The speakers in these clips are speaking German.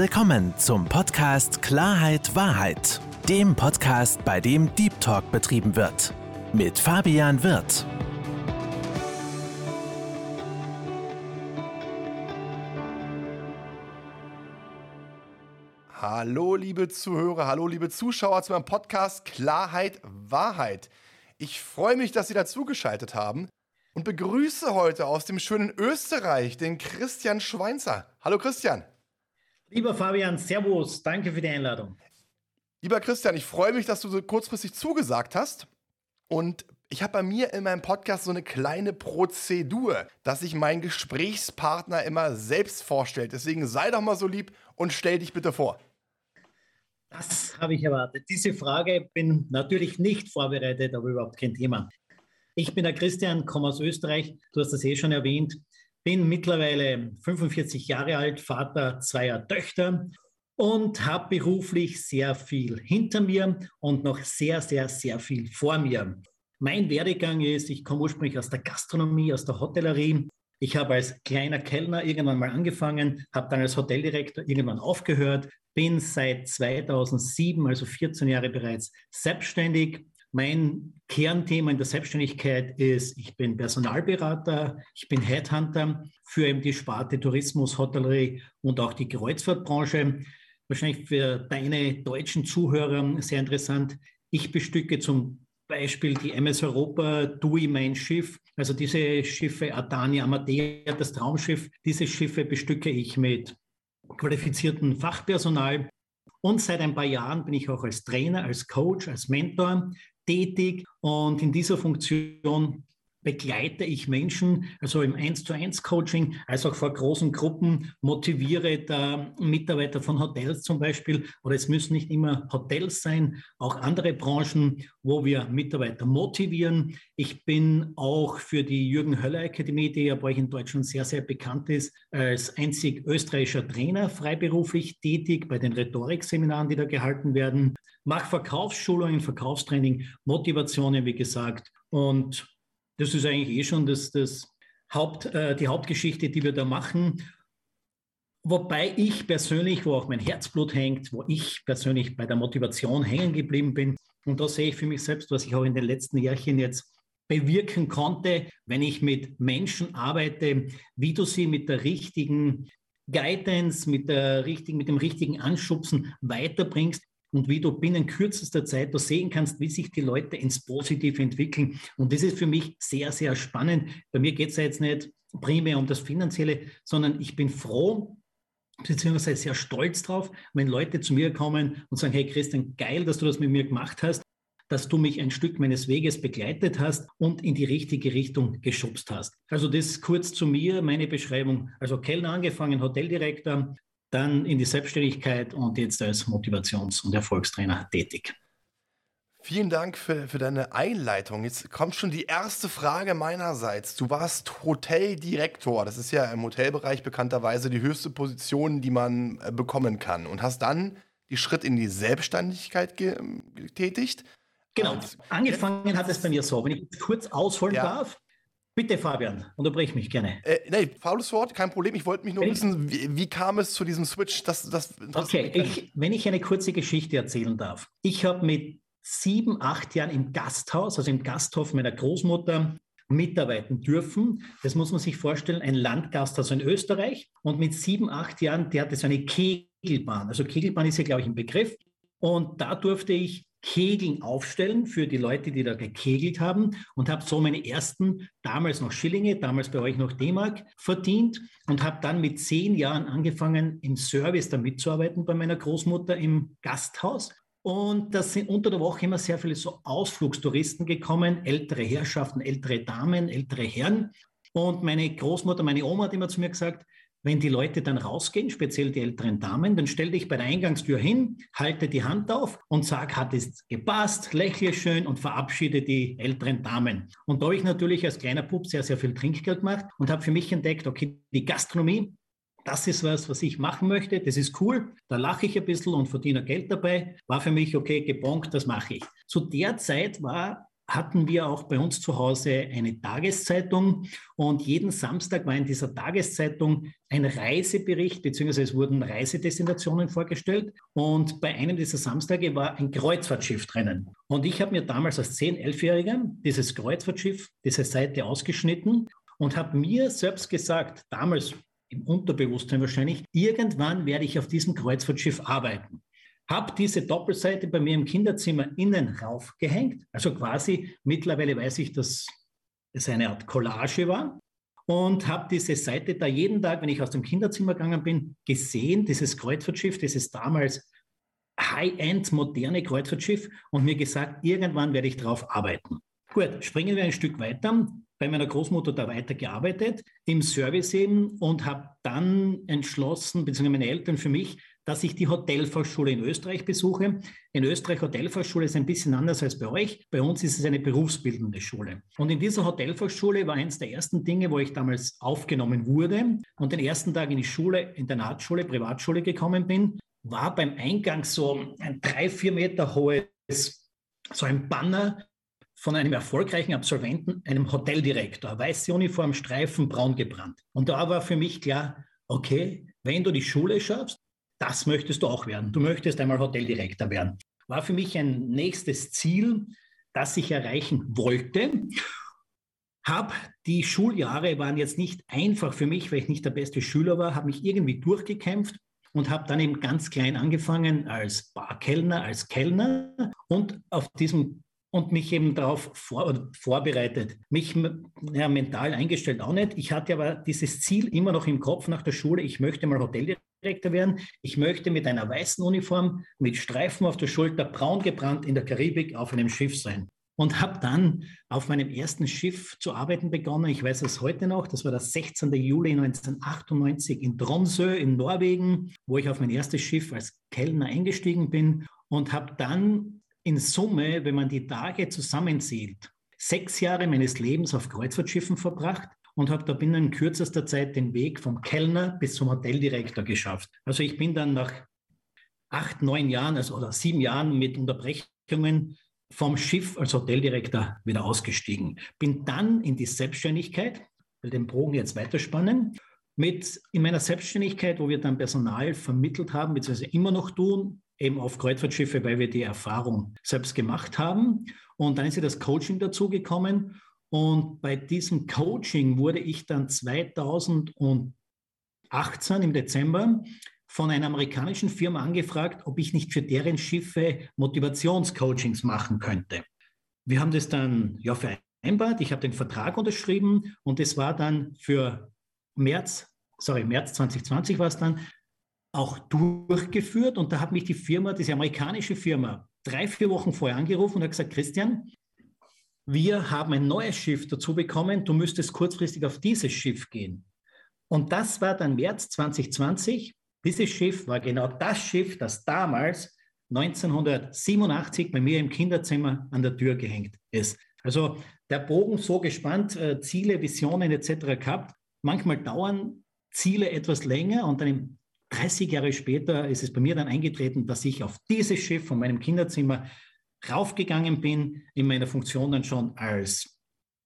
willkommen zum Podcast Klarheit Wahrheit, dem Podcast, bei dem Deep Talk betrieben wird. Mit Fabian Wirth. Hallo, liebe Zuhörer, hallo, liebe Zuschauer zu meinem Podcast Klarheit Wahrheit. Ich freue mich, dass Sie dazugeschaltet haben und begrüße heute aus dem schönen Österreich den Christian Schweinzer. Hallo Christian. Lieber Fabian, Servus, danke für die Einladung. Lieber Christian, ich freue mich, dass du so kurzfristig zugesagt hast. Und ich habe bei mir in meinem Podcast so eine kleine Prozedur, dass sich mein Gesprächspartner immer selbst vorstellt. Deswegen sei doch mal so lieb und stell dich bitte vor. Das habe ich erwartet. Diese Frage bin natürlich nicht vorbereitet, aber überhaupt kein Thema. Ich bin der Christian, komme aus Österreich. Du hast das eh schon erwähnt. Bin mittlerweile 45 Jahre alt, Vater zweier Töchter und habe beruflich sehr viel hinter mir und noch sehr, sehr, sehr viel vor mir. Mein Werdegang ist, ich komme ursprünglich aus der Gastronomie, aus der Hotellerie. Ich habe als kleiner Kellner irgendwann mal angefangen, habe dann als Hoteldirektor irgendwann aufgehört, bin seit 2007, also 14 Jahre bereits selbstständig, mein Kernthema in der Selbstständigkeit ist, ich bin Personalberater, ich bin Headhunter für eben die Sparte Tourismus, Hotellerie und auch die Kreuzfahrtbranche. Wahrscheinlich für deine deutschen Zuhörer sehr interessant. Ich bestücke zum Beispiel die MS Europa, DUI mein Schiff, also diese Schiffe Adania Amadea, das Traumschiff, diese Schiffe bestücke ich mit qualifiziertem Fachpersonal. Und seit ein paar Jahren bin ich auch als Trainer, als Coach, als Mentor tätig und in dieser Funktion begleite ich Menschen, also im 1 zu 1 Coaching, als auch vor großen Gruppen, motiviere da Mitarbeiter von Hotels zum Beispiel, oder es müssen nicht immer Hotels sein, auch andere Branchen, wo wir Mitarbeiter motivieren. Ich bin auch für die Jürgen Höller Akademie, die ja bei euch in Deutschland sehr, sehr bekannt ist, als einzig österreichischer Trainer freiberuflich tätig bei den Rhetorikseminaren, die da gehalten werden. Mache Verkaufsschulungen, Verkaufstraining, Motivationen, wie gesagt, und das ist eigentlich eh schon das, das Haupt, äh, die Hauptgeschichte, die wir da machen. Wobei ich persönlich, wo auch mein Herzblut hängt, wo ich persönlich bei der Motivation hängen geblieben bin. Und da sehe ich für mich selbst, was ich auch in den letzten Jahrchen jetzt bewirken konnte, wenn ich mit Menschen arbeite, wie du sie mit der richtigen Guidance, mit, der richtigen, mit dem richtigen Anschubsen weiterbringst, und wie du binnen kürzester Zeit da sehen kannst, wie sich die Leute ins Positive entwickeln. Und das ist für mich sehr, sehr spannend. Bei mir geht es ja jetzt nicht primär um das Finanzielle, sondern ich bin froh, beziehungsweise sehr stolz drauf, wenn Leute zu mir kommen und sagen, hey Christian, geil, dass du das mit mir gemacht hast, dass du mich ein Stück meines Weges begleitet hast und in die richtige Richtung geschubst hast. Also das kurz zu mir, meine Beschreibung. Also Kellner angefangen, Hoteldirektor, dann in die Selbstständigkeit und jetzt als Motivations- und Erfolgstrainer tätig. Vielen Dank für, für deine Einleitung. Jetzt kommt schon die erste Frage meinerseits. Du warst Hoteldirektor. Das ist ja im Hotelbereich bekannterweise die höchste Position, die man äh, bekommen kann. Und hast dann die Schritt in die Selbstständigkeit getätigt. Genau. Angefangen hat es bei mir so, wenn ich kurz ausholen ja. darf. Bitte, Fabian, unterbrich mich gerne. Äh, nee, faules Wort, kein Problem. Ich wollte mich nur wissen, wie, wie, kam es zu diesem Switch? Das, das okay, ich, wenn ich eine kurze Geschichte erzählen darf. Ich habe mit sieben, acht Jahren im Gasthaus, also im Gasthof meiner Großmutter, mitarbeiten dürfen. Das muss man sich vorstellen, ein Landgasthaus in Österreich. Und mit sieben, acht Jahren, der hatte so eine Kegelbahn. Also Kegelbahn ist ja, glaube ich, ein Begriff. Und da durfte ich Kegeln aufstellen für die Leute, die da gekegelt haben und habe so meine ersten, damals noch Schillinge, damals bei euch noch D-Mark verdient und habe dann mit zehn Jahren angefangen, im Service da mitzuarbeiten bei meiner Großmutter im Gasthaus. Und da sind unter der Woche immer sehr viele so Ausflugstouristen gekommen, ältere Herrschaften, ältere Damen, ältere Herren. Und meine Großmutter, meine Oma hat immer zu mir gesagt, wenn die Leute dann rausgehen, speziell die älteren Damen, dann stell dich bei der Eingangstür hin, halte die Hand auf und sag, hat es gepasst, lächle schön und verabschiede die älteren Damen. Und da habe ich natürlich als kleiner Bub sehr, sehr viel Trinkgeld gemacht und habe für mich entdeckt, okay, die Gastronomie, das ist was, was ich machen möchte, das ist cool, da lache ich ein bisschen und verdiene Geld dabei, war für mich, okay, gebonkt, das mache ich. Zu der Zeit war hatten wir auch bei uns zu Hause eine Tageszeitung. Und jeden Samstag war in dieser Tageszeitung ein Reisebericht, beziehungsweise es wurden Reisedestinationen vorgestellt. Und bei einem dieser Samstage war ein Kreuzfahrtschiff drinnen. Und ich habe mir damals als 10-, 11-Jähriger dieses Kreuzfahrtschiff, diese Seite ausgeschnitten und habe mir selbst gesagt, damals im Unterbewusstsein wahrscheinlich, irgendwann werde ich auf diesem Kreuzfahrtschiff arbeiten habe diese Doppelseite bei mir im Kinderzimmer innen raufgehängt. Also quasi mittlerweile weiß ich, dass es eine Art Collage war. Und habe diese Seite da jeden Tag, wenn ich aus dem Kinderzimmer gegangen bin, gesehen, dieses Kreuzfahrtschiff, dieses damals High-End moderne Kreuzfahrtschiff und mir gesagt, irgendwann werde ich darauf arbeiten. Gut, springen wir ein Stück weiter. Bei meiner Großmutter da weitergearbeitet, im Service eben und habe dann entschlossen, beziehungsweise meine Eltern für mich, dass ich die Hotelfachschule in Österreich besuche. In Österreich Hotelfachschule ist ein bisschen anders als bei euch. Bei uns ist es eine berufsbildende Schule. Und in dieser Hotelfachschule war eines der ersten Dinge, wo ich damals aufgenommen wurde und den ersten Tag in die Schule, Internatsschule, Privatschule gekommen bin, war beim Eingang so ein drei, vier Meter hohes, so ein Banner von einem erfolgreichen Absolventen, einem Hoteldirektor, weiße Uniform, Streifen, braun gebrannt. Und da war für mich klar, okay, wenn du die Schule schaffst, das möchtest du auch werden. Du möchtest einmal Hoteldirektor werden. War für mich ein nächstes Ziel, das ich erreichen wollte. Hab die Schuljahre waren jetzt nicht einfach für mich, weil ich nicht der beste Schüler war, habe mich irgendwie durchgekämpft und habe dann eben ganz klein angefangen als Barkellner, als Kellner und auf diesem und mich eben darauf vor, vorbereitet. Mich ja, mental eingestellt auch nicht. Ich hatte aber dieses Ziel immer noch im Kopf nach der Schule, ich möchte mal Hoteldirektor werden. Ich möchte mit einer weißen Uniform, mit Streifen auf der Schulter, braun gebrannt in der Karibik auf einem Schiff sein. Und habe dann auf meinem ersten Schiff zu arbeiten begonnen. Ich weiß es heute noch, das war der 16. Juli 1998 in Tromsø in Norwegen, wo ich auf mein erstes Schiff als Kellner eingestiegen bin und habe dann in Summe, wenn man die Tage zusammenzählt, sechs Jahre meines Lebens auf Kreuzfahrtschiffen verbracht und habe da binnen kürzester Zeit den Weg vom Kellner bis zum Hoteldirektor geschafft. Also ich bin dann nach acht, neun Jahren also, oder sieben Jahren mit Unterbrechungen vom Schiff als Hoteldirektor wieder ausgestiegen. Bin dann in die Selbstständigkeit, will den Bogen jetzt weiterspannen, mit in meiner Selbstständigkeit, wo wir dann Personal vermittelt haben, beziehungsweise immer noch tun, eben auf Kreuzfahrtschiffe, weil wir die Erfahrung selbst gemacht haben. Und dann ist ja das Coaching dazugekommen. Und bei diesem Coaching wurde ich dann 2018 im Dezember von einer amerikanischen Firma angefragt, ob ich nicht für deren Schiffe Motivationscoachings machen könnte. Wir haben das dann ja vereinbart. Ich habe den Vertrag unterschrieben und es war dann für März, sorry, März 2020 war es dann, auch durchgeführt. Und da hat mich die Firma, diese amerikanische Firma, drei, vier Wochen vorher angerufen und hat gesagt, Christian, wir haben ein neues Schiff dazu bekommen, du müsstest kurzfristig auf dieses Schiff gehen. Und das war dann März 2020. Dieses Schiff war genau das Schiff, das damals 1987 bei mir im Kinderzimmer an der Tür gehängt ist. Also der Bogen so gespannt, äh, Ziele, Visionen etc. gehabt. Manchmal dauern Ziele etwas länger und dann im 30 Jahre später ist es bei mir dann eingetreten, dass ich auf dieses Schiff von meinem Kinderzimmer raufgegangen bin, in meiner Funktion dann schon als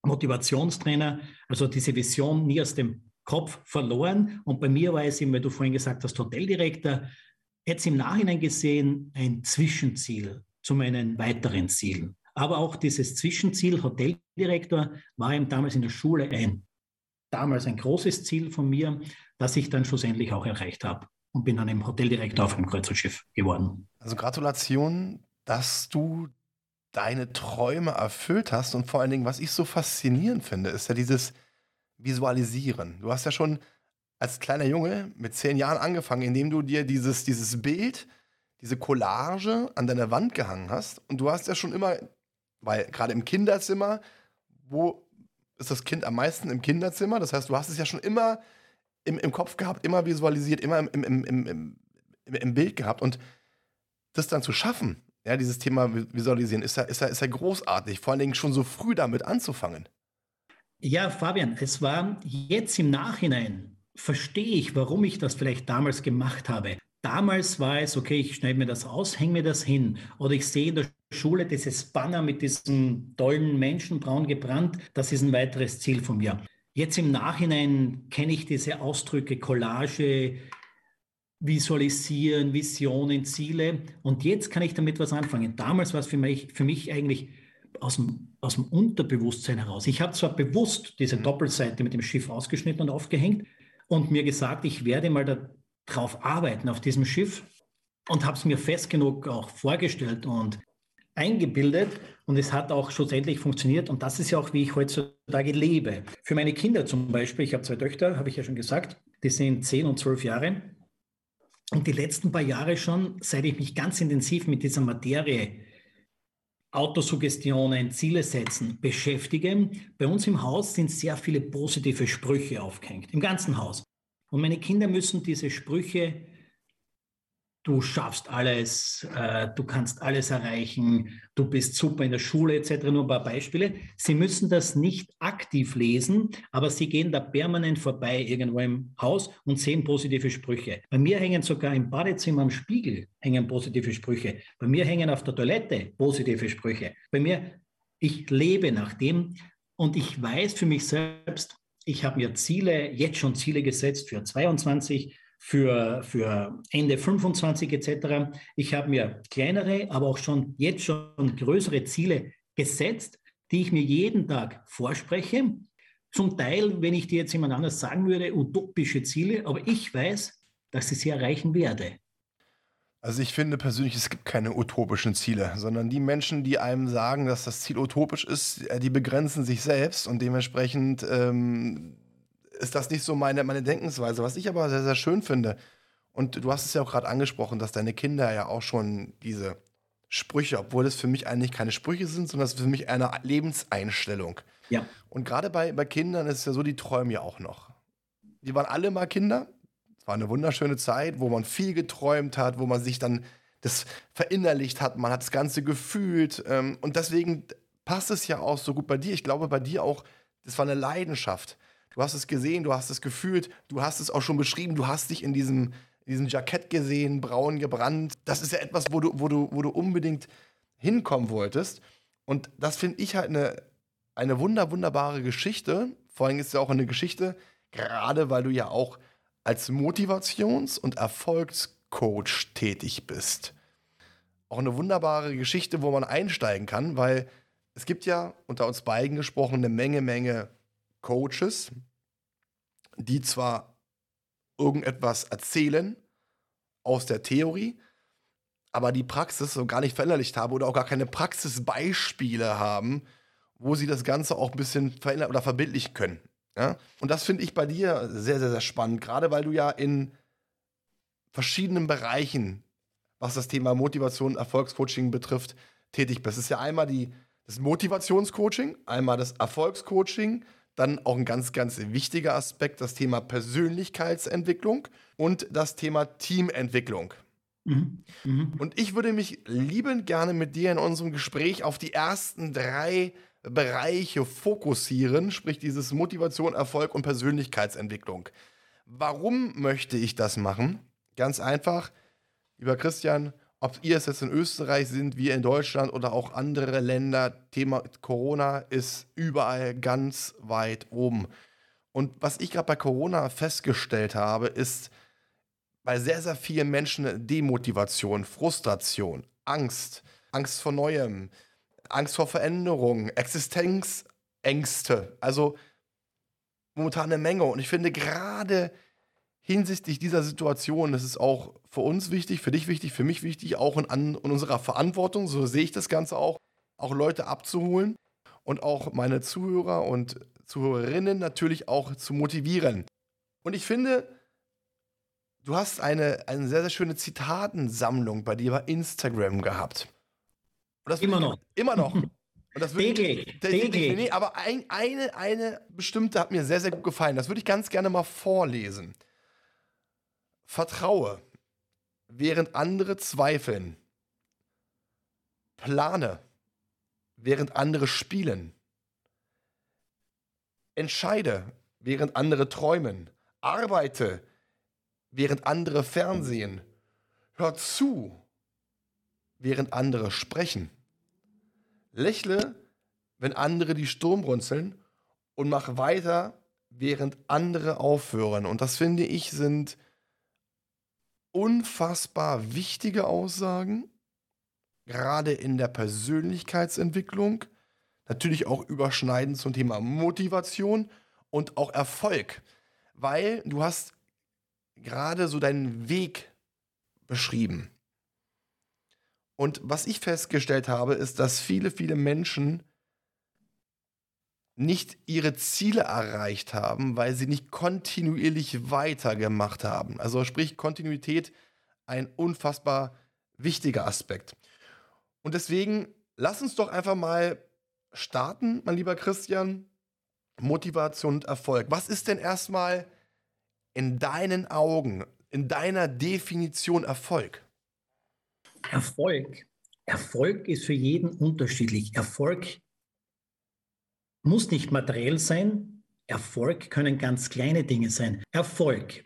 Motivationstrainer, also diese Vision nie aus dem Kopf verloren. Und bei mir war es eben, weil du vorhin gesagt hast, Hoteldirektor, jetzt im Nachhinein gesehen ein Zwischenziel zu meinen weiteren Zielen. Aber auch dieses Zwischenziel Hoteldirektor war eben damals in der Schule ein, damals ein großes Ziel von mir, das ich dann schlussendlich auch erreicht habe und bin dann im Hoteldirektor auf einem Kreuzfahrtschiff geworden. Also Gratulation, dass du deine Träume erfüllt hast und vor allen Dingen, was ich so faszinierend finde, ist ja dieses Visualisieren. Du hast ja schon als kleiner Junge mit zehn Jahren angefangen, indem du dir dieses, dieses Bild, diese Collage an deiner Wand gehangen hast. Und du hast ja schon immer, weil gerade im Kinderzimmer, wo ist das Kind am meisten im Kinderzimmer? Das heißt, du hast es ja schon immer im, im Kopf gehabt, immer visualisiert, immer im, im, im, im, im Bild gehabt. Und das dann zu schaffen, ja, dieses Thema Visualisieren, ist ja, ist, ja, ist ja großartig. Vor allen Dingen schon so früh damit anzufangen. Ja, Fabian, es war jetzt im Nachhinein, verstehe ich, warum ich das vielleicht damals gemacht habe. Damals war es, okay, ich schneide mir das aus, hänge mir das hin. Oder ich sehe in der Schule dieses Banner mit diesem tollen Menschen, braun gebrannt. Das ist ein weiteres Ziel von mir. Jetzt im Nachhinein kenne ich diese Ausdrücke Collage, Visualisieren, Visionen, Ziele. Und jetzt kann ich damit was anfangen. Damals war es für mich, für mich eigentlich aus dem, aus dem Unterbewusstsein heraus. Ich habe zwar bewusst diese mhm. Doppelseite mit dem Schiff ausgeschnitten und aufgehängt und mir gesagt, ich werde mal darauf arbeiten, auf diesem Schiff und habe es mir fest genug auch vorgestellt und eingebildet und es hat auch schlussendlich funktioniert und das ist ja auch, wie ich heutzutage lebe. Für meine Kinder zum Beispiel, ich habe zwei Töchter, habe ich ja schon gesagt, die sind zehn und zwölf Jahre und die letzten paar Jahre schon, seit ich mich ganz intensiv mit dieser Materie Autosuggestionen, Ziele setzen beschäftige. Bei uns im Haus sind sehr viele positive Sprüche aufgehängt, im ganzen Haus. Und meine Kinder müssen diese Sprüche du schaffst alles, äh, du kannst alles erreichen, du bist super in der Schule etc. Nur ein paar Beispiele. Sie müssen das nicht aktiv lesen, aber sie gehen da permanent vorbei irgendwo im Haus und sehen positive Sprüche. Bei mir hängen sogar im Badezimmer am Spiegel hängen positive Sprüche. Bei mir hängen auf der Toilette positive Sprüche. Bei mir, ich lebe nach dem und ich weiß für mich selbst, ich habe mir Ziele, jetzt schon Ziele gesetzt für 22, für, für Ende 25 etc. Ich habe mir kleinere, aber auch schon jetzt schon größere Ziele gesetzt, die ich mir jeden Tag vorspreche. Zum Teil, wenn ich dir jetzt jemand anders sagen würde, utopische Ziele, aber ich weiß, dass ich sie erreichen werde. Also ich finde persönlich, es gibt keine utopischen Ziele, sondern die Menschen, die einem sagen, dass das Ziel utopisch ist, äh, die begrenzen sich selbst und dementsprechend ähm, ist das nicht so meine, meine Denkensweise. Was ich aber sehr, sehr schön finde, und du hast es ja auch gerade angesprochen, dass deine Kinder ja auch schon diese Sprüche, obwohl das für mich eigentlich keine Sprüche sind, sondern das ist für mich eine Lebenseinstellung. Ja. Und gerade bei, bei Kindern ist es ja so, die träumen ja auch noch. Die waren alle mal Kinder. Es war eine wunderschöne Zeit, wo man viel geträumt hat, wo man sich dann das verinnerlicht hat, man hat das Ganze gefühlt. Ähm, und deswegen passt es ja auch so gut bei dir. Ich glaube, bei dir auch, das war eine Leidenschaft. Du hast es gesehen, du hast es gefühlt, du hast es auch schon beschrieben, du hast dich in diesem, in diesem Jackett gesehen, braun gebrannt. Das ist ja etwas, wo du, wo du, wo du unbedingt hinkommen wolltest. Und das finde ich halt eine, eine wunder, wunderbare Geschichte. Vor allem ist es ja auch eine Geschichte, gerade weil du ja auch als Motivations- und Erfolgscoach tätig bist. Auch eine wunderbare Geschichte, wo man einsteigen kann, weil es gibt ja unter uns beiden gesprochen eine Menge, Menge Coaches, die zwar irgendetwas erzählen aus der Theorie, aber die Praxis so gar nicht verinnerlicht haben oder auch gar keine Praxisbeispiele haben, wo sie das Ganze auch ein bisschen verändern oder verbildlichen können. Ja? Und das finde ich bei dir sehr, sehr, sehr spannend, gerade weil du ja in verschiedenen Bereichen, was das Thema Motivation, Erfolgscoaching betrifft, tätig bist. Es ist ja einmal die, das Motivationscoaching, einmal das Erfolgscoaching, dann auch ein ganz, ganz wichtiger Aspekt, das Thema Persönlichkeitsentwicklung und das Thema Teamentwicklung. Mhm. Mhm. Und ich würde mich liebend gerne mit dir in unserem Gespräch auf die ersten drei Bereiche fokussieren, sprich dieses Motivation, Erfolg und Persönlichkeitsentwicklung. Warum möchte ich das machen? Ganz einfach, lieber Christian, ob ihr es jetzt in Österreich sind, wir in Deutschland oder auch andere Länder, Thema Corona ist überall ganz weit oben. Und was ich gerade bei Corona festgestellt habe, ist bei sehr, sehr vielen Menschen Demotivation, Frustration, Angst, Angst vor Neuem, Angst vor Veränderung, Existenzängste. Also momentan eine Menge. Und ich finde gerade hinsichtlich dieser Situation ist es auch für uns wichtig, für dich wichtig, für mich wichtig, auch in, in unserer Verantwortung, so sehe ich das Ganze auch, auch Leute abzuholen und auch meine Zuhörer und Zuhörerinnen natürlich auch zu motivieren. Und ich finde, du hast eine, eine sehr, sehr schöne Zitatensammlung bei dir bei Instagram gehabt. immer noch. Immer noch. Und das täglich, täglich. Nee, aber ein, eine, eine bestimmte hat mir sehr, sehr gut gefallen. Das würde ich ganz gerne mal vorlesen. Vertraue, während andere zweifeln. Plane, während andere spielen. Entscheide, während andere träumen. Arbeite, während andere fernsehen. Hör zu, während andere sprechen. Lächle, wenn andere die Sturm runzeln und mach weiter, während andere aufhören. Und das finde ich sind unfassbar wichtige Aussagen, gerade in der Persönlichkeitsentwicklung, natürlich auch überschneidend zum Thema Motivation und auch Erfolg, weil du hast gerade so deinen Weg beschrieben. Und was ich festgestellt habe, ist, dass viele, viele Menschen nicht ihre Ziele erreicht haben, weil sie nicht kontinuierlich weitergemacht haben. Also sprich Kontinuität ein unfassbar wichtiger Aspekt. Und deswegen lass uns doch einfach mal starten, mein lieber Christian. Motivation und Erfolg. Was ist denn erstmal in deinen Augen, in deiner Definition Erfolg? Erfolg. Erfolg ist für jeden unterschiedlich. Erfolg muss nicht materiell sein. Erfolg können ganz kleine Dinge sein. Erfolg.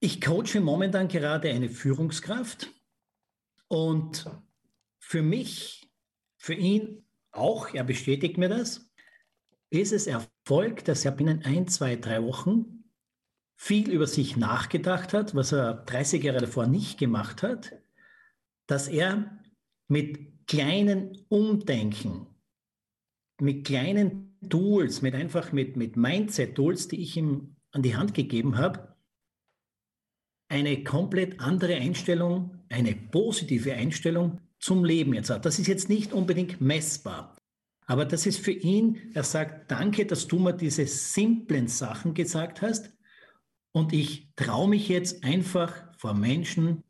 Ich coache momentan gerade eine Führungskraft und für mich, für ihn auch, er bestätigt mir das, ist es Erfolg, dass er binnen ein, zwei, drei Wochen viel über sich nachgedacht hat, was er 30 Jahre davor nicht gemacht hat, dass er mit kleinen Umdenken mit kleinen Tools, mit einfach mit, mit Mindset-Tools, die ich ihm an die Hand gegeben habe, eine komplett andere Einstellung, eine positive Einstellung zum Leben jetzt hat. Das ist jetzt nicht unbedingt messbar. Aber das ist für ihn, er sagt, danke, dass du mir diese simplen Sachen gesagt hast. Und ich traue mich jetzt einfach vor Menschen,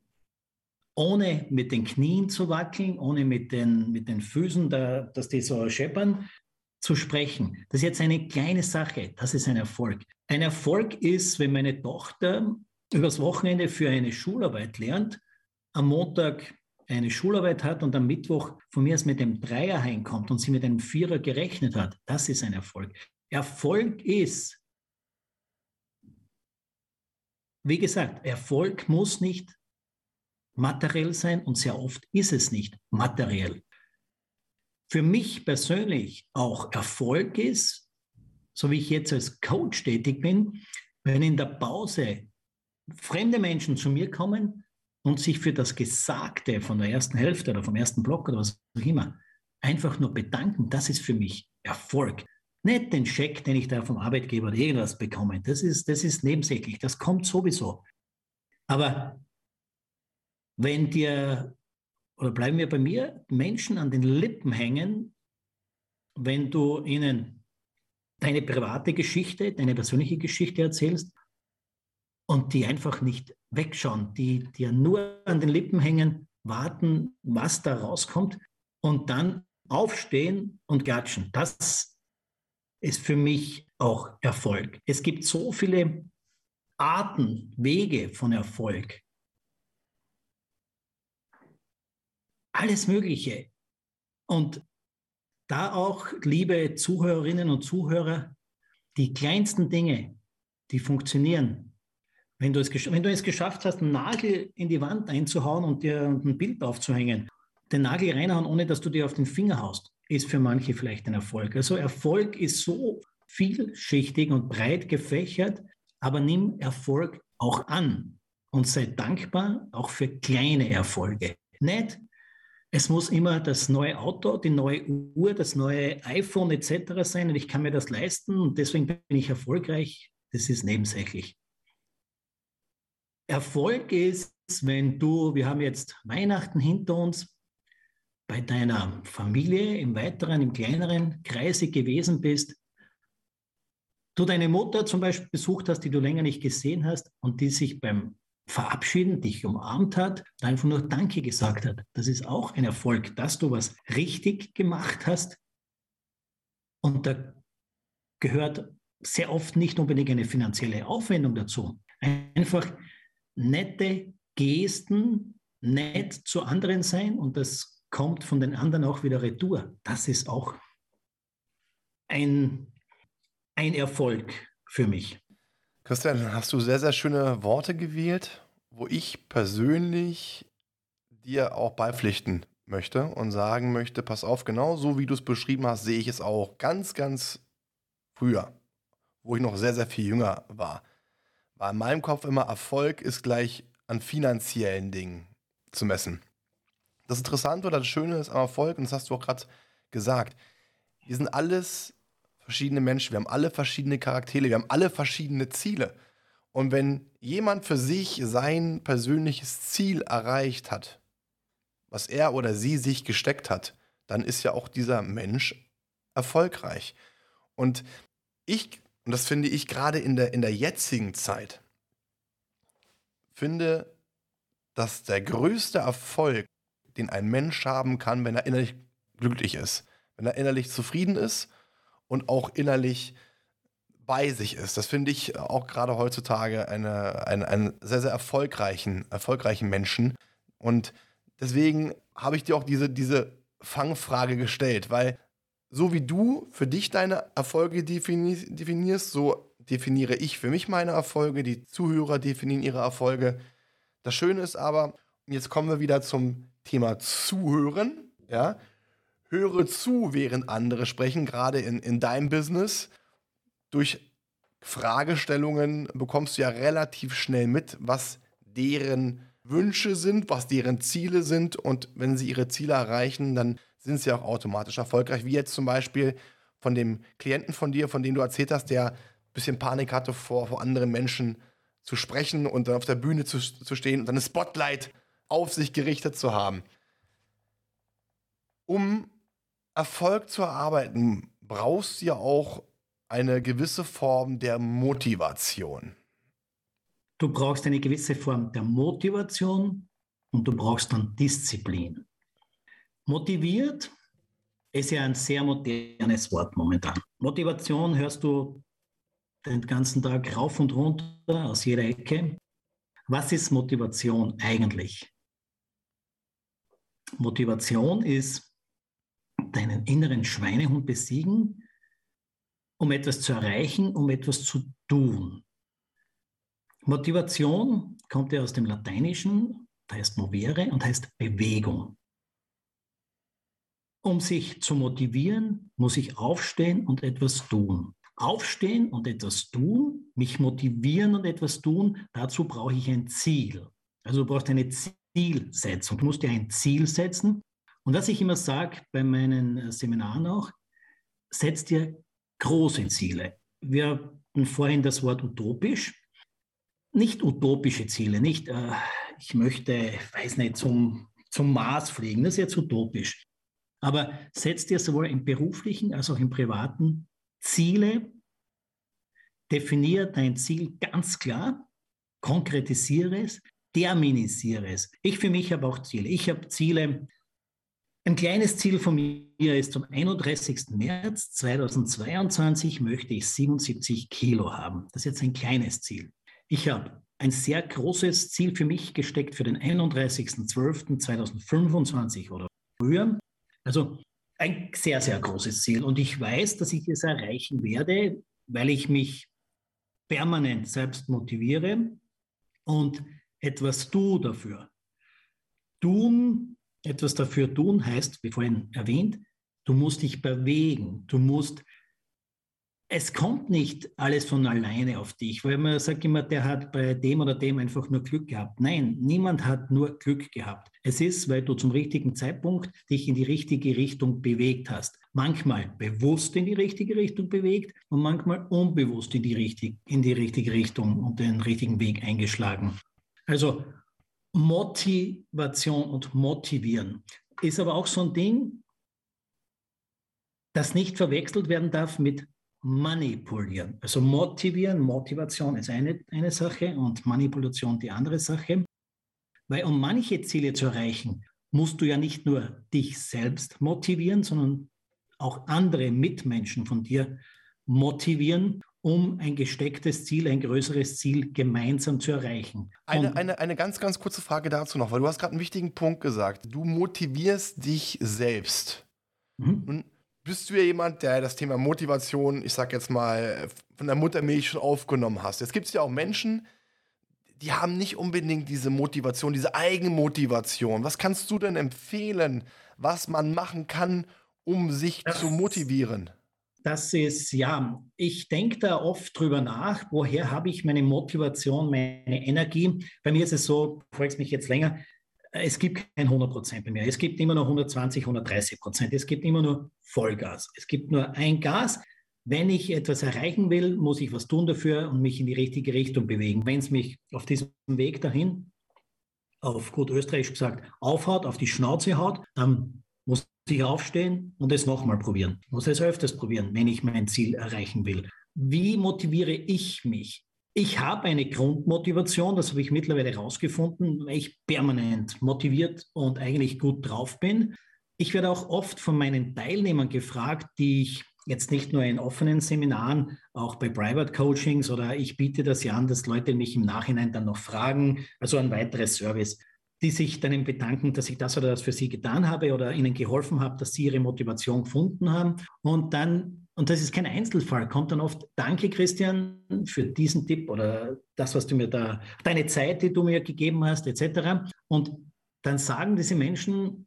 ohne mit den Knien zu wackeln, ohne mit den, mit den Füßen, da, dass die so scheppern, zu sprechen. Das ist jetzt eine kleine Sache. Das ist ein Erfolg. Ein Erfolg ist, wenn meine Tochter übers Wochenende für eine Schularbeit lernt, am Montag eine Schularbeit hat und am Mittwoch von mir aus mit dem Dreier heimkommt und sie mit einem Vierer gerechnet hat. Das ist ein Erfolg. Erfolg ist, wie gesagt, Erfolg muss nicht materiell sein und sehr oft ist es nicht materiell für mich persönlich auch Erfolg ist, so wie ich jetzt als Coach tätig bin, wenn in der Pause fremde Menschen zu mir kommen und sich für das Gesagte von der ersten Hälfte oder vom ersten Block oder was auch immer einfach nur bedanken, das ist für mich Erfolg. Nicht den Scheck, den ich da vom Arbeitgeber oder irgendwas bekomme. Das ist, das ist nebensächlich. Das kommt sowieso. Aber wenn dir oder bleiben wir bei mir, Menschen an den Lippen hängen, wenn du ihnen deine private Geschichte, deine persönliche Geschichte erzählst und die einfach nicht wegschauen, die dir nur an den Lippen hängen, warten, was da rauskommt und dann aufstehen und gatschen. Das ist für mich auch Erfolg. Es gibt so viele Arten, Wege von Erfolg. Alles Mögliche. Und da auch, liebe Zuhörerinnen und Zuhörer, die kleinsten Dinge, die funktionieren. Wenn du, es, wenn du es geschafft hast, einen Nagel in die Wand einzuhauen und dir ein Bild aufzuhängen, den Nagel reinhauen, ohne dass du dir auf den Finger haust, ist für manche vielleicht ein Erfolg. Also Erfolg ist so vielschichtig und breit gefächert, aber nimm Erfolg auch an und sei dankbar auch für kleine Erfolge. Nicht es muss immer das neue Auto, die neue Uhr, das neue iPhone etc. sein und ich kann mir das leisten und deswegen bin ich erfolgreich. Das ist nebensächlich. Erfolg ist, wenn du, wir haben jetzt Weihnachten hinter uns, bei deiner Familie im weiteren, im kleineren Kreise gewesen bist, du deine Mutter zum Beispiel besucht hast, die du länger nicht gesehen hast und die sich beim verabschieden, dich umarmt hat, einfach nur Danke gesagt hat. Das ist auch ein Erfolg, dass du was richtig gemacht hast. Und da gehört sehr oft nicht unbedingt eine finanzielle Aufwendung dazu. Einfach nette Gesten, nett zu anderen sein und das kommt von den anderen auch wieder retour. Das ist auch ein, ein Erfolg für mich. Christian, hast du sehr, sehr schöne Worte gewählt, wo ich persönlich dir auch beipflichten möchte und sagen möchte, pass auf, genau so wie du es beschrieben hast, sehe ich es auch ganz, ganz früher, wo ich noch sehr, sehr viel jünger war. War in meinem Kopf immer, Erfolg ist gleich an finanziellen Dingen zu messen. Das Interessante oder das Schöne ist am Erfolg, und das hast du auch gerade gesagt, wir sind alles verschiedene Menschen, wir haben alle verschiedene Charaktere, wir haben alle verschiedene Ziele. Und wenn jemand für sich sein persönliches Ziel erreicht hat, was er oder sie sich gesteckt hat, dann ist ja auch dieser Mensch erfolgreich. Und ich, und das finde ich gerade in der, in der jetzigen Zeit, finde, dass der größte Erfolg, den ein Mensch haben kann, wenn er innerlich glücklich ist, wenn er innerlich zufrieden ist und auch innerlich bei sich ist. Das finde ich auch gerade heutzutage eine, eine, einen sehr, sehr erfolgreichen, erfolgreichen Menschen. Und deswegen habe ich dir auch diese, diese Fangfrage gestellt, weil so wie du für dich deine Erfolge definierst, so definiere ich für mich meine Erfolge, die Zuhörer definieren ihre Erfolge. Das Schöne ist aber, jetzt kommen wir wieder zum Thema Zuhören, ja. Höre zu, während andere sprechen, gerade in, in deinem Business. Durch Fragestellungen bekommst du ja relativ schnell mit, was deren Wünsche sind, was deren Ziele sind. Und wenn sie ihre Ziele erreichen, dann sind sie auch automatisch erfolgreich. Wie jetzt zum Beispiel von dem Klienten von dir, von dem du erzählt hast, der ein bisschen Panik hatte, vor, vor anderen Menschen zu sprechen und dann auf der Bühne zu, zu stehen und dann ein Spotlight auf sich gerichtet zu haben. Um Erfolg zu erarbeiten, brauchst du ja auch eine gewisse Form der Motivation. Du brauchst eine gewisse Form der Motivation und du brauchst dann Disziplin. Motiviert ist ja ein sehr modernes Wort momentan. Motivation hörst du den ganzen Tag rauf und runter aus jeder Ecke. Was ist Motivation eigentlich? Motivation ist deinen inneren Schweinehund besiegen, um etwas zu erreichen, um etwas zu tun. Motivation kommt ja aus dem Lateinischen, heißt movere und heißt Bewegung. Um sich zu motivieren, muss ich aufstehen und etwas tun. Aufstehen und etwas tun, mich motivieren und etwas tun, dazu brauche ich ein Ziel. Also du brauchst eine Zielsetzung. Du musst dir ein Ziel setzen. Und was ich immer sage bei meinen Seminaren auch, setz dir große Ziele. Wir hatten vorhin das Wort utopisch nicht utopische Ziele, nicht, äh, ich möchte, weiß nicht, zum, zum Mars fliegen, das ist jetzt utopisch. Aber setz dir sowohl im beruflichen als auch im privaten Ziele, definiere dein Ziel ganz klar, konkretisiere es, terminisiere es. Ich für mich habe auch Ziele. Ich habe Ziele, ein kleines Ziel von mir ist, zum 31. März 2022 möchte ich 77 Kilo haben. Das ist jetzt ein kleines Ziel. Ich habe ein sehr großes Ziel für mich gesteckt für den 31.12.2025 oder früher. Also ein sehr, sehr großes Ziel. Und ich weiß, dass ich es erreichen werde, weil ich mich permanent selbst motiviere und etwas tue dafür. Tun, etwas dafür tun heißt, wie vorhin erwähnt, du musst dich bewegen, du musst es kommt nicht alles von alleine auf dich, weil man sagt immer, der hat bei dem oder dem einfach nur Glück gehabt. Nein, niemand hat nur Glück gehabt. Es ist, weil du zum richtigen Zeitpunkt dich in die richtige Richtung bewegt hast. Manchmal bewusst in die richtige Richtung bewegt und manchmal unbewusst in die, richtig, in die richtige Richtung und den richtigen Weg eingeschlagen. Also Motivation und Motivieren ist aber auch so ein Ding, das nicht verwechselt werden darf mit manipulieren. Also motivieren, Motivation ist eine, eine Sache und Manipulation die andere Sache. Weil um manche Ziele zu erreichen, musst du ja nicht nur dich selbst motivieren, sondern auch andere Mitmenschen von dir motivieren, um ein gestecktes Ziel, ein größeres Ziel gemeinsam zu erreichen. Eine, eine, eine ganz, ganz kurze Frage dazu noch, weil du hast gerade einen wichtigen Punkt gesagt. Du motivierst dich selbst. Mhm. Nun bist du ja jemand, der das Thema Motivation, ich sag jetzt mal, von der Muttermilch schon aufgenommen hast. Jetzt gibt es ja auch Menschen, die haben nicht unbedingt diese Motivation, diese Eigenmotivation. Was kannst du denn empfehlen, was man machen kann, um sich das, zu motivieren? Das ist, ja, ich denke da oft drüber nach, woher habe ich meine Motivation, meine Energie. Bei mir ist es so, du fragst mich jetzt länger, es gibt kein 100 Prozent bei mir. Es gibt immer nur 120, 130 Prozent. Es gibt immer nur Vollgas. Es gibt nur ein Gas. Wenn ich etwas erreichen will, muss ich was tun dafür und mich in die richtige Richtung bewegen. Wenn es mich auf diesem Weg dahin, auf gut österreichisch gesagt, aufhaut, auf die Schnauze haut, dann muss ich aufstehen und es nochmal probieren. Ich muss es öfters probieren, wenn ich mein Ziel erreichen will. Wie motiviere ich mich? Ich habe eine Grundmotivation, das habe ich mittlerweile herausgefunden, weil ich permanent motiviert und eigentlich gut drauf bin. Ich werde auch oft von meinen Teilnehmern gefragt, die ich jetzt nicht nur in offenen Seminaren, auch bei Private Coachings oder ich biete das ja an, dass Leute mich im Nachhinein dann noch fragen, also ein weiteres Service, die sich dann bedanken, dass ich das oder das für sie getan habe oder ihnen geholfen habe, dass sie ihre Motivation gefunden haben. Und dann, und das ist kein Einzelfall, kommt dann oft, danke Christian für diesen Tipp oder das, was du mir da, deine Zeit, die du mir gegeben hast, etc. Und dann sagen diese Menschen,